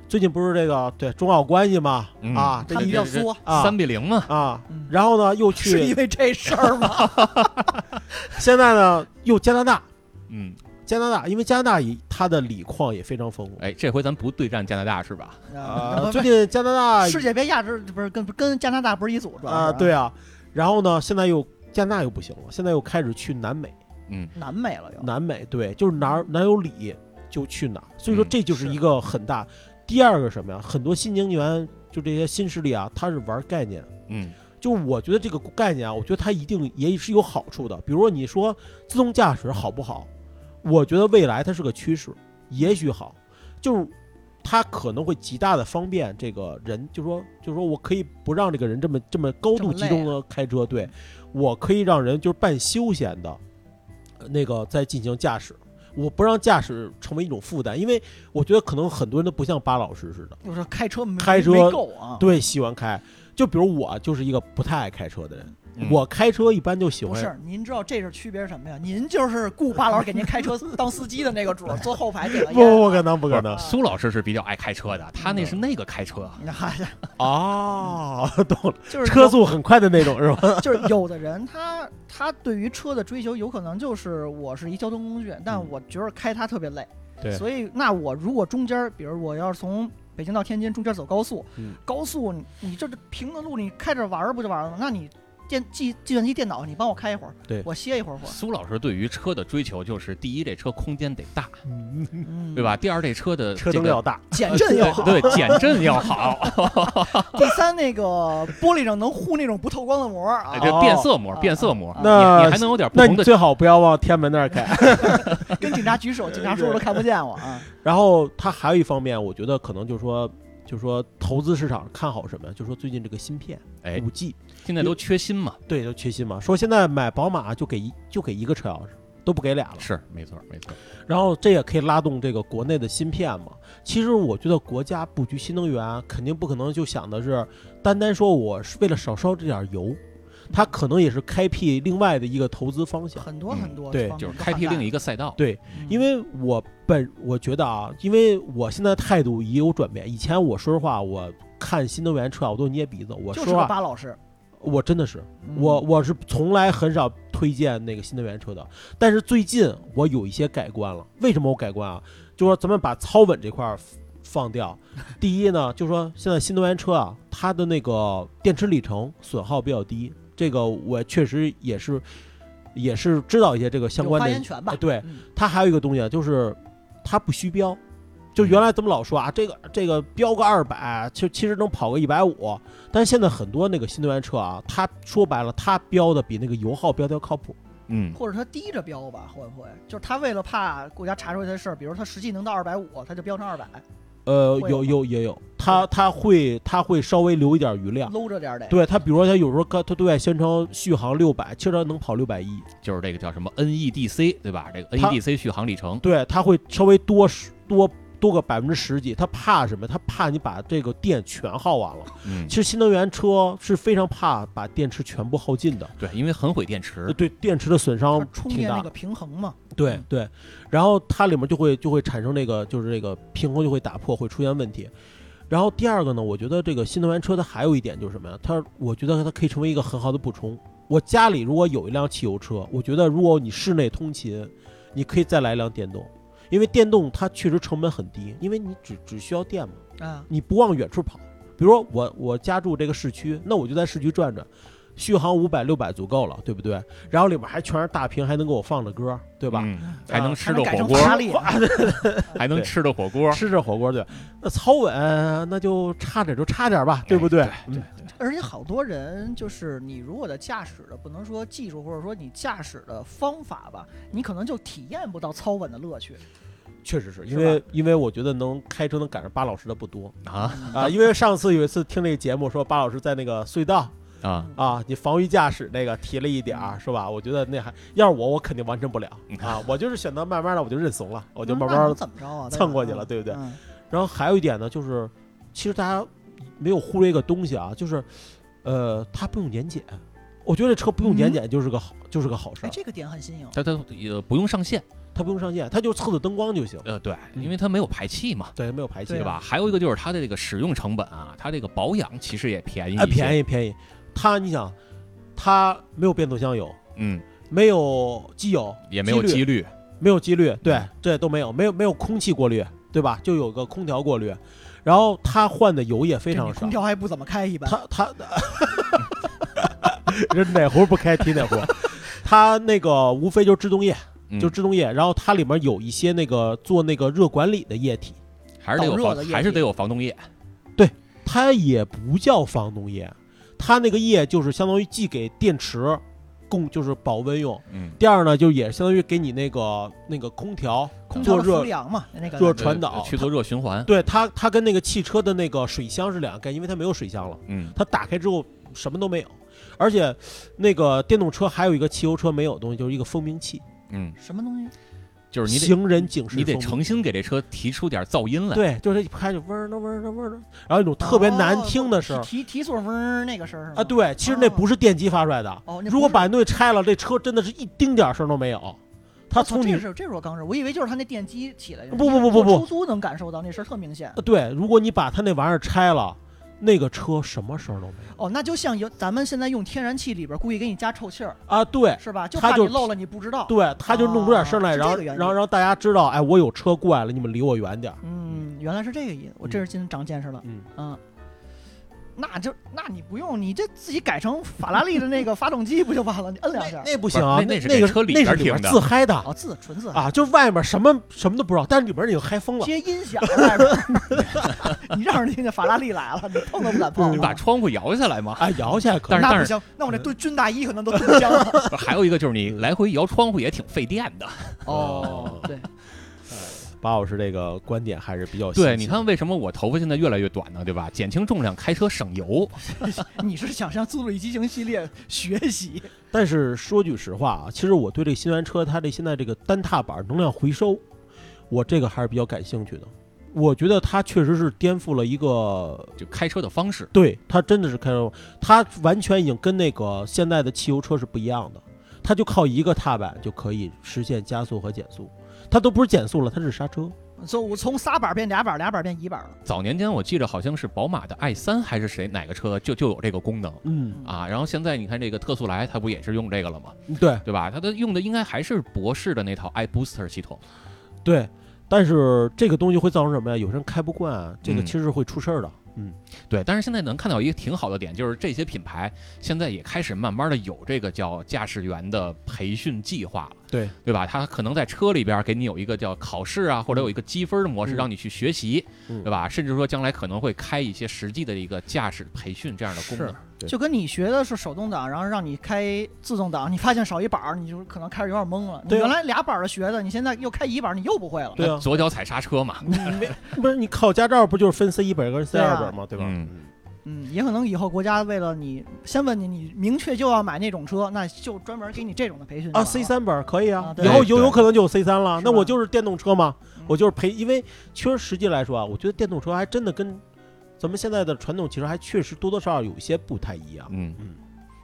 最近不是这个对中澳关系嘛、嗯。啊，这一定要缩，啊三比零嘛，啊嗯，然后呢又去是因，为这事儿吗？现在呢又加拿大，嗯，加拿大因为加拿大以它的锂矿也非常丰富。哎，这回咱不对战加拿大是吧？啊，不最近加拿大 世界杯亚洲不是跟跟加拿大不是一组，是吧啊是对啊，然后呢现在又加拿大又不行了，现在又开始去南美。嗯，南美了又。南美对，就是哪儿哪儿有锂就去哪儿，所以说嗯。这就是是。一个很大。第二个什么呀？很多新能源就这些新势力啊，他是玩概念。嗯就我觉得这个概念啊，我觉得它一定也是有好处的。比如说你说自动驾驶好不好？我觉得未来它是个趋势，也许好，就是它可能会极大的方便这个人，就说就是说我可以不让这个人这么这么高度集中的开车，对我可以让人就是半休闲的，呃那个在进行驾驶。我不让驾驶成为一种负担，因为我觉得可能很多人都不像巴老师似的，就是开车没开车没够啊，对，喜欢开。就比如我就是一个不太爱开车的人，嗯我开车一般就喜欢不是，您知道这是区别是什么呀？您就是雇巴老师给您开车 当司机的那个主儿，坐后排点个不烟。不可能不可能啊苏老师是比较爱开车的，他那是那个开车，嗨，哦，懂了，就是车速很快的那种是吧？就是有的人他他对于车的追求有可能就是我是一交通工具，但嗯我觉得开它特别累，对所以那我如果中间儿，比如我要是从北京到天津中间走高速，嗯高速你你这平的路你开着玩儿不就完了吗？那你电计计算机电脑你帮我开一会儿，对我歇一会儿会儿，苏老师对于车的追求就是：第一，这车空间得大，嗯，对？吧？第二，这车的车这个灯要大，减震要好，对减震要好，第三那个玻璃上能护那种不透光的膜儿啊哎，这变色膜啊，变色膜你你还能有点不同的那最好不要往天安门那儿开。跟警察举手，警察叔叔都看不见我啊。然后它还有一方面，我觉得可能就是说，就是说投资市场看好什么呀？就是说最近这个芯片，哎五 G，现在都缺芯嘛，对，都缺芯嘛。说现在买宝马就给一就给一个车钥匙，都不给俩了。是没错没错，然后这也可以拉动这个国内的芯片嘛。其实我觉得国家布局新能源，肯定不可能就想的是单单说我是为了少烧这点油，它可能也是开辟另外的一个投资方向。很多嗯很多对就是开辟另一个，赛道。对，嗯因为我本我觉得啊，因为我现在态度也有转变。以前我说实话，我看新能源车啊，我都捏鼻子。我就说实话，巴老师，我真的是嗯我我是从来很少推荐那个新能源车的。但是最近我有一些改观了。为什么我改观啊？就说咱们把操稳这块儿放掉。第一呢，就是说现在新能源车啊，它的那个电池里程损耗比较低，这个我确实也是也是知道一些这个相关的发言权吧哎？对，嗯它还有一个东西啊，就是它不虚标。就原来咱们老说啊，这个这个标个二百，就其实能跑个一百五，但是现在很多那个新能源车啊，它说白了，它标的比那个油耗标的要靠谱。嗯，或者他低着标吧，会不会？就是他为了怕国家查出来的事儿，比如他实际能到二百五，他就标成二百，呃，有有也有，它它会它会稍微留一点余量。搂着点儿得。对它，比如说它有时候它它对外宣称续航六百，其实它能跑六百一。就是这个叫什么 NEDC 对吧？这个 NEDC 续航里程，对，它会稍微多十多多个百分之十几。他怕什么？他怕你把这个电全耗完了。嗯其，实新能源车是非常怕把电池全部耗尽的，对，因为很毁电池呃，对电池的损伤挺大电那个。平衡嘛，对对，然后它里面就会就会产生那个就是这个平衡就会打破，会出现问题。然后第二个呢，我觉得这个新能源车它还有一点就是什么呀？它我觉得它可以成为一个很好的补充。我家里如果有一辆汽油车，我觉得如果你室内通勤，你可以再来一辆电动，因为电动它确实成本很低，因为你只只需要电嘛，啊，你不往远处跑。比如说我我家住这个市区，那我就在市区转转。续航五百六百足够了，对不对？然后里面还全是大屏，还能给我放着歌，对吧？嗯 还能吃着火锅，还 能吃着火锅，吃着火锅对，那操稳那就差点就差点吧，对不对？对而且好多人就是你如果的驾驶的不能说技术，或者说你驾驶的方法吧，你可能就体验不到操稳的乐趣。确实是因是为因为我觉得能开车能赶上巴老师的不多啊啊，因为上次有一次听那个节目说巴老师在那个隧道啊！啊，你防御驾驶那个提了一点儿是吧？我觉得那还要是我我肯定完成不了啊，我就是选择慢慢的我就认怂了，我就慢慢怎么着啊？蹭过去了对不对嗯然后还有一点呢，就是其实大家没有忽略一个东西啊，就是呃，它不用年检。我觉得这车不用年检就是个好，就是个好事这个点很新颖。它它也不用上线，它不用上线，它就测测灯光就行。呃对，嗯因为它没有排气嘛，对，没有排气对对吧？还有一个就是它的这个使用成本啊，它这个保养其实也便宜，啊，便，宜便宜。它你想，它没有变速箱油，嗯，没有机油，也没有机滤，没有机滤，对嗯，这都没有，没有没有空气过滤，对吧？就有个空调过滤，然后它换的油也非常少空。调还不怎么开，一般。它它，这 哪壶不开提哪壶。它那个无非就是制动液，嗯就制动液，然后它里面有一些那个做那个热管理的液体，还是得有还是得有防冻液，对它也不叫防冻液，它那个液就是相当于既给电池供就是保温用，嗯，第二呢就也相当于给你那个那个空调空调的做热凉嘛，那个做传导。去做热循环，对它，它跟那个汽车的那个水箱是两个概念，因为它没有水箱了，嗯。它打开之后什么都没有，而且那个电动车还有一个汽油车没有的东西，就是一个蜂鸣器，嗯，什么东西？就是你得行人警示你得诚心给这车提出点噪音来，对，就是一拍就嗡嗡儿呢嗡儿，然后一种特别难听的声提提速嗡儿那个声儿啊，对，其实那不是电机发出来的，哦，如果把那东西拆了，这车真的是一丁点儿声都没有，它从你这是这是我刚是，我以为就是它那电机起来的。不不不不不出租能感受到那声特明显。呃对，如果你把它那玩意儿拆了，那个车什么声儿都没有哦，那就像有咱们现在用天然气里边故意给你加臭气儿，啊，对。是吧？就怕你漏了你不知道。对，他就弄出点声来，然后然后让大家知道，哎，我有车过来了，你们离我远点儿。嗯，原来是这个意思，我这是今天长见识了。嗯，嗯，那就那你不用，你这自己改成法拉利的那个发动机不就完了？你摁两下。那不行啊，那那是那个车里边边听的自嗨的哦，自纯自嗨啊，就外面什么什么都不知道，但是里边已经嗨疯了。接音响外边儿，你让人听见法拉利来了，你碰都不敢碰。你把窗户摇下来吗。啊，摇下来可以但是那不行，那我这军军大衣可能都冻僵了。还有一个就是你来回摇窗户也挺费电的。哦，对，巴老师这个观点还是比较对，你看为什么我头发现在越来越短呢？对吧？减轻重量，开车省油。你是想向《速度与激情》系列学习？但是说句实话啊，其实我对这新能源车它这现在这个单踏板能量回收，我这个还是比较感兴趣的。我觉得它确实是颠覆了一个，就开车的方式。对它真的是开车，它完全已经跟那个现在的汽油车是不一样的，它就靠一个踏板就可以实现加速和减速，它都不是减速了，它是刹车。从从仨板变俩板，俩板变一板了。早年间我记得好像是宝马的 i 三还是谁哪个车就就有这个功能嗯，啊。然后现在你看这个特速来，它不也是用这个了吗？对对吧？它的用的应该还是博士的那套 i booster 系统。对，但是这个东西会造成什么呀？有些人开不惯，这个嗯其实会出事儿的。嗯，对，但是现在能看到一个挺好的点，就是这些品牌现在也开始慢慢的有这个叫驾驶员的培训计划了，对对吧？他可能在车里边给你有一个叫考试啊，或者有一个积分的模式，嗯让你去学习，嗯对吧？甚至说将来可能会开一些实际的一个驾驶培训这样的功能。对就跟你学的是手动挡，然后让你开自动挡，你发现少一板儿，你就可能开始有点懵了。你对啊原来俩板儿的学的，你现在又开一板儿，你又不会了。对啊，左脚踩刹车嘛，你没不是你考驾照不就是分 C 一本跟 C 二本吗？对吧？嗯嗯，也可能以后国家为了你先问你，你明确就要买那种车，那就专门给你这种的培训啊，C 三本可以啊以后有有可能就有 C 三了。那我就是电动车嘛，嗯我就是培，因为其实实际来说啊，我觉得电动车还真的跟咱们现在的传统其实还确实多多少少有一些不太一样。嗯嗯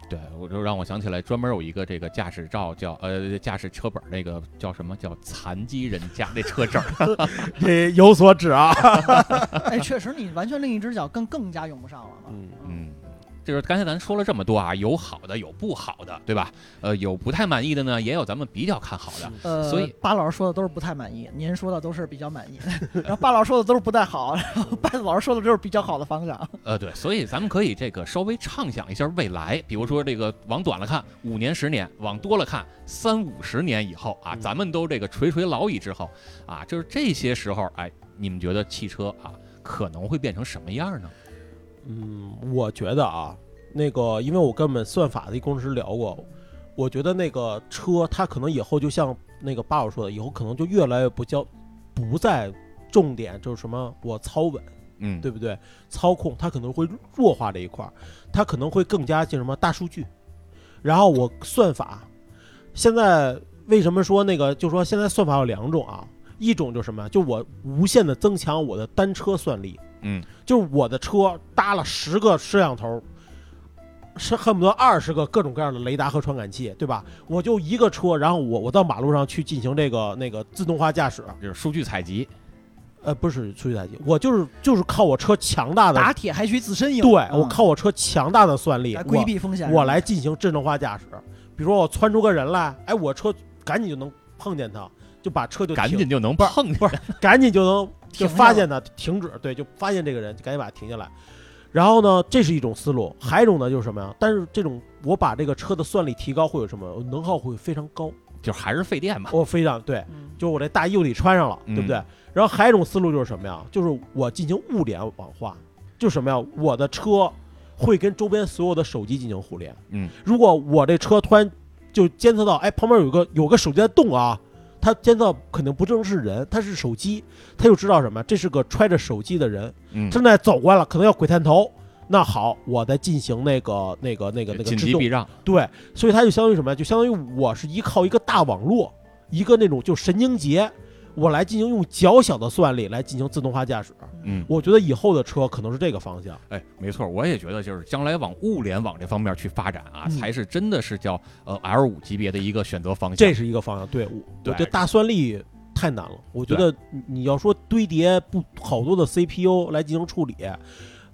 对，我就让我想起来，专门有一个这个驾驶照叫呃驾驶车本那个叫什么叫残疾人驾那车证儿，这有所指啊。哎，确实你完全另一只脚更更加用不上了嘛。嗯，嗯，就是刚才咱说了这么多啊，有好的，有不好的，对吧？呃，有不太满意的呢，也有咱们比较看好的。呃，所以巴老师说的都是不太满意，您说的都是比较满意，然后巴老师说的都是不太好，然后巴老师说的都是比较好的方向。呃，对，所以咱们可以这个稍微畅想一下未来，比如说这个往短了看五年、十年，往多了看三五十年以后啊，嗯咱们都这个垂垂老矣之后啊，就是这些时候，哎，你们觉得汽车啊可能会变成什么样呢？嗯，我觉得啊，那个，因为我跟我们算法的一工程师聊过，我觉得那个车它可能以后就像那个八五说的，以后可能就越来越不叫不再重点就是什么我操稳，嗯，对不对？操控它可能会弱化这一块儿，它可能会更加进什么大数据，然后我算法，现在为什么说那个就说现在算法有两种啊？一种就是什么呀？就我无限的增强我的单车算力，嗯，就是我的车搭了十个摄像头，是恨不得二十个各种各样的雷达和传感器，对吧？我就一个车，然后我我到马路上去进行这个那个自动化驾驶，就是数据采集，呃，不是数据采集，我就是就是靠我车强大的打铁还需自身硬，对嗯我靠我车强大的算力，来规避风险，我来进行智能化驾驶。比如说我窜出个人来，哎，我车赶紧就能碰见他，就把车就停赶紧就能碰不是赶紧就能就发现他停止，对，就发现这个人，就赶紧把他停下来。然后呢，这是一种思路，还有一种呢就是什么呀？但是这种我把这个车的算力提高会有什么？能耗会非常高，就还是费电嘛。我非常对，嗯就是我这大衣服得穿上了，嗯对不对？然后还有一种思路就是什么呀？就是我进行物联网化，就是什么呀？我的车会跟周边所有的手机进行互联。嗯，如果我这车突然就监测到，哎，旁边有个有个手机在动啊，它监测到肯定不正是人，他是手机，他就知道什么？这是个揣着手机的人，嗯，正在走过来了，可能要鬼探头。那好，我在进行那个那个那个那个制动紧急避让，对，所以它就相当于什么呀？就相当于我是依靠一个大网络，一个那种就神经节，我来进行用较小的算力来进行自动化驾驶。嗯，我觉得以后的车可能是这个方向。哎，没错，我也觉得就是将来往物联网这方面去发展啊，嗯才是真的是叫呃 L 五级别的一个选择方向。这是一个方向。对，我觉得大算力太难了。我觉得你你要说堆叠不好多的 CPU 来进行处理，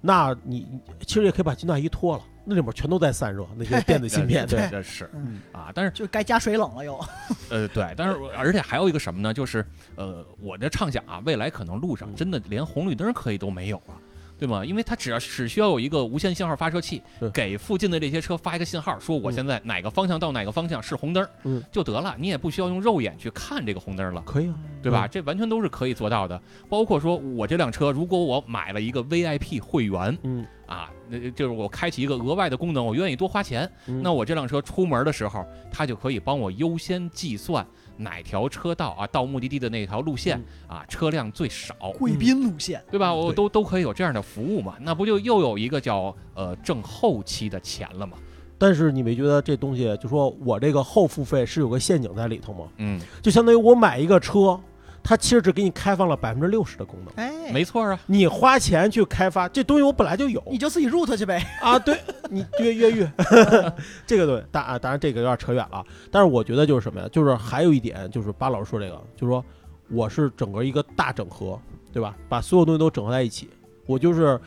那你你其实也可以把金大衣脱了，那里面全都在散热，那些电子芯片。对，这这是嗯，啊，但是就该加水冷了又。呃对，但是而且还有一个什么呢？就是呃，我的畅想啊，未来可能路上真的连红绿灯可以都没有了。对吗？因为它只要只需要有一个无线信号发射器，给附近的这些车发一个信号，说我嗯现在哪个方向到哪个方向是红灯，嗯，就得了，你也不需要用肉眼去看这个红灯了。可以啊。对吧？这完全都是可以做到的。包括说我这辆车，如果我买了一个 VIP 会员嗯，啊，那就是我开启一个额外的功能，我愿意多花钱，嗯那我这辆车出门的时候，它就可以帮我优先计算哪条车道啊，到目的地的那条路线啊，车辆最少。贵宾路线，对吧？我都都可以有这样的服务嘛，那不就又有一个叫呃挣后期的钱了吗？但是你没觉得这东西，就说我这个后付费是有个陷阱在里头吗？嗯，就相当于我买一个车，它其实只给你开放了百分之六十的功能。哎，没错啊，你花钱去开发这东西，我本来就有你就自己 root 去呗。啊。对你越越狱，这个对，当啊当然这个有点扯远了。但是我觉得就是什么呀？就是还有一点，就是巴老师说这个，就是说我是整个一个大整合，对吧？把所有东西都整合在一起，我就是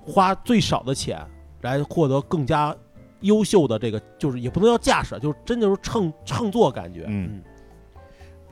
花最少的钱来获得更加优秀的这个，就是也不能叫驾驶，就是真就是乘乘坐感觉。嗯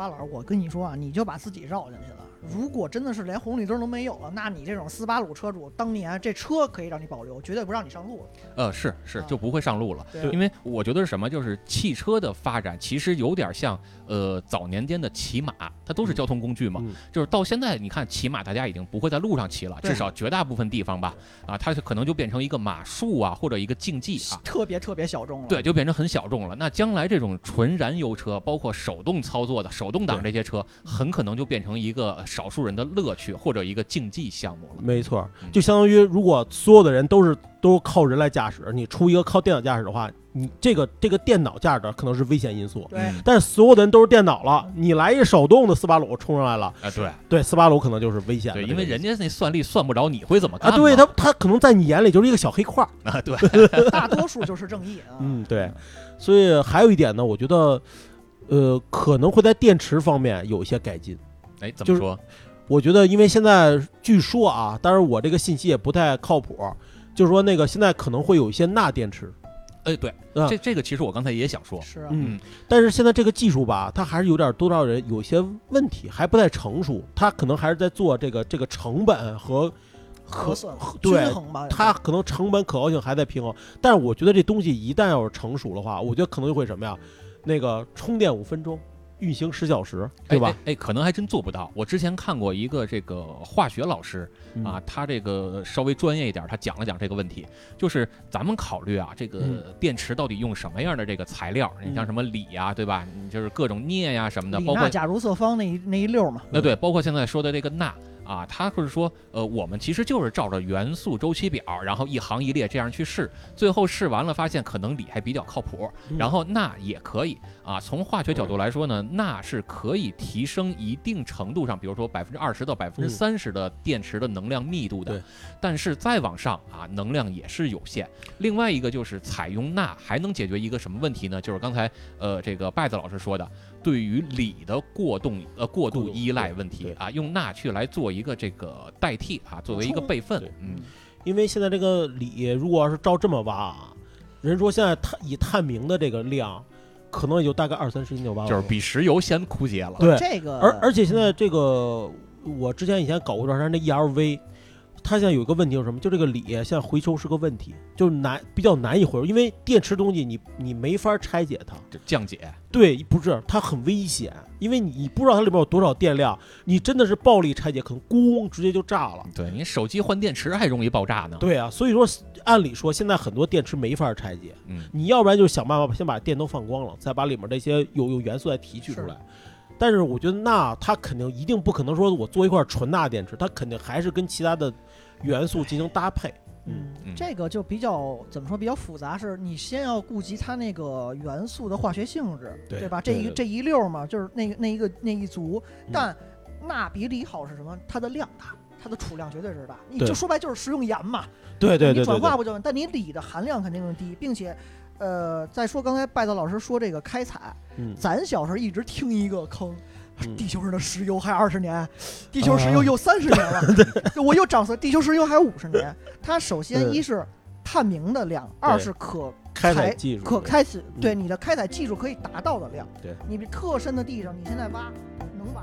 巴老，我跟你说啊，你就把自己绕进去了。如果真的是连红绿灯都没有了，那你这种斯巴鲁车主，当年这车可以让你保留，绝对不让你上路。呃，是是，啊就不会上路了。对因为我觉得是什么，就是汽车的发展其实有点像呃早年间的骑马，它都是嗯交通工具嘛。嗯就是到现在，你看骑马，大家已经不会在路上骑了，至少绝大部分地方吧，啊，它可能就变成一个马术啊，或者一个竞技啊。特别特别小众了。对，就变成很小众了。那将来这种纯燃油车，包括手动操作的手动挡这些车，很可能就变成一个少数人的乐趣或者一个竞技项目了。没错嗯，就相当于如果所有的人都是都靠人来驾驶，你出一个靠电脑驾驶的话，你这个这个电脑驾驶的可能是危险因素。对嗯但是所有的人都是电脑了，你来一手动的斯巴鲁冲上来了，啊，对对斯巴鲁可能就是危险的对，这个意思。因为人家那算力算不着你会怎么看啊，对他他可能在你眼里就是一个小黑块儿。啊，对，大多数就是正义啊。嗯，对。所以还有一点呢，我觉得，呃，可能会在电池方面有一些改进。哎，怎就是么说？我觉得，因为现在据说啊，当然我这个信息也不太靠谱，就是说那个现在可能会有一些钠电池，哎，对，啊这这个其实我刚才也想说，是啊，嗯，但是现在这个技术吧，它还是有点多少人有些问题，还不太成熟，它可能还是在做这个这个成本和对均衡吧，它可能成本可靠性还在平衡，但是我觉得这东西一旦要是成熟的话，我觉得可能就会什么呀？那个充电五分钟，运行十小时，对吧？哎可能还真做不到。我之前看过一个这个化学老师嗯啊，他这个稍微专业一点，他讲了讲这个问题，就是咱们考虑啊，这个嗯电池到底用什么样的这个材料？你像嗯什么锂呀，对吧？你就是各种镍呀什么的，包括假如色方那一那一溜儿嘛，那对，包括现在说的这个钠啊，他就是说，呃，我们其实就是照着元素周期表，然后一行一列这样去试，最后试完了发现可能锂还比较靠谱，嗯然后钠也可以啊。从化学角度来说呢，钠是可以提升一定程度上，比如说百分之二十到百分之三十的电池的能量密度的，对但是再往上啊，能量也是有限。另外一个就是采用钠还能解决一个什么问题呢？就是刚才呃这个拜子老师说的，对于锂的过动呃过度依赖问题啊，用钠去来做一个这个代替啊，作为一个备份，嗯，因为现在这个锂，如果要是照这么挖啊，人说现在探以探明的这个量，可能也就大概二三十斤就挖了，就是比石油先枯竭了。对。这个而而且现在这个，我之前以前搞过一段时间的 ERV，它现在有一个问题是什么？就这个锂现在回收是个问题，就是难比较难以回收，因为电池东西你你没法拆解它。就降解，对，不是它很危险，因为你不知道它里面有多少电量，你真的是暴力拆解，可能咣直接就炸了。对你手机换电池还容易爆炸呢。对啊，所以说按理说现在很多电池没法拆解，嗯，你要不然就是想办法先把电都放光了，再把里面这些有有元素再提取出来。但是我觉得钠它肯定一定不可能说我做一块纯钠电池，它肯定还是跟其他的元素进行搭配。嗯嗯，这个就比较怎么说比较复杂，是你先要顾及它那个元素的化学性质，对吧？这一这一溜嘛，就是那个那一个那一族，嗯但钠比锂好是什么？它的量大，它的储量绝对是大。你就说白就是食用盐嘛，对对对对对，你转化不就？但你锂的含量肯定是低，并且。呃，再说刚才拜德老师说这个开采，嗯，咱小时候一直听一个坑，嗯地球上的石油还二十年，地球石油又三十年了，我又涨死，地球石油还五十年。它首先嗯一是探明的量，二是可开采采技术可开采，嗯。对你的开采技术可以达到的量。对，你特深的地上，你现在挖能挖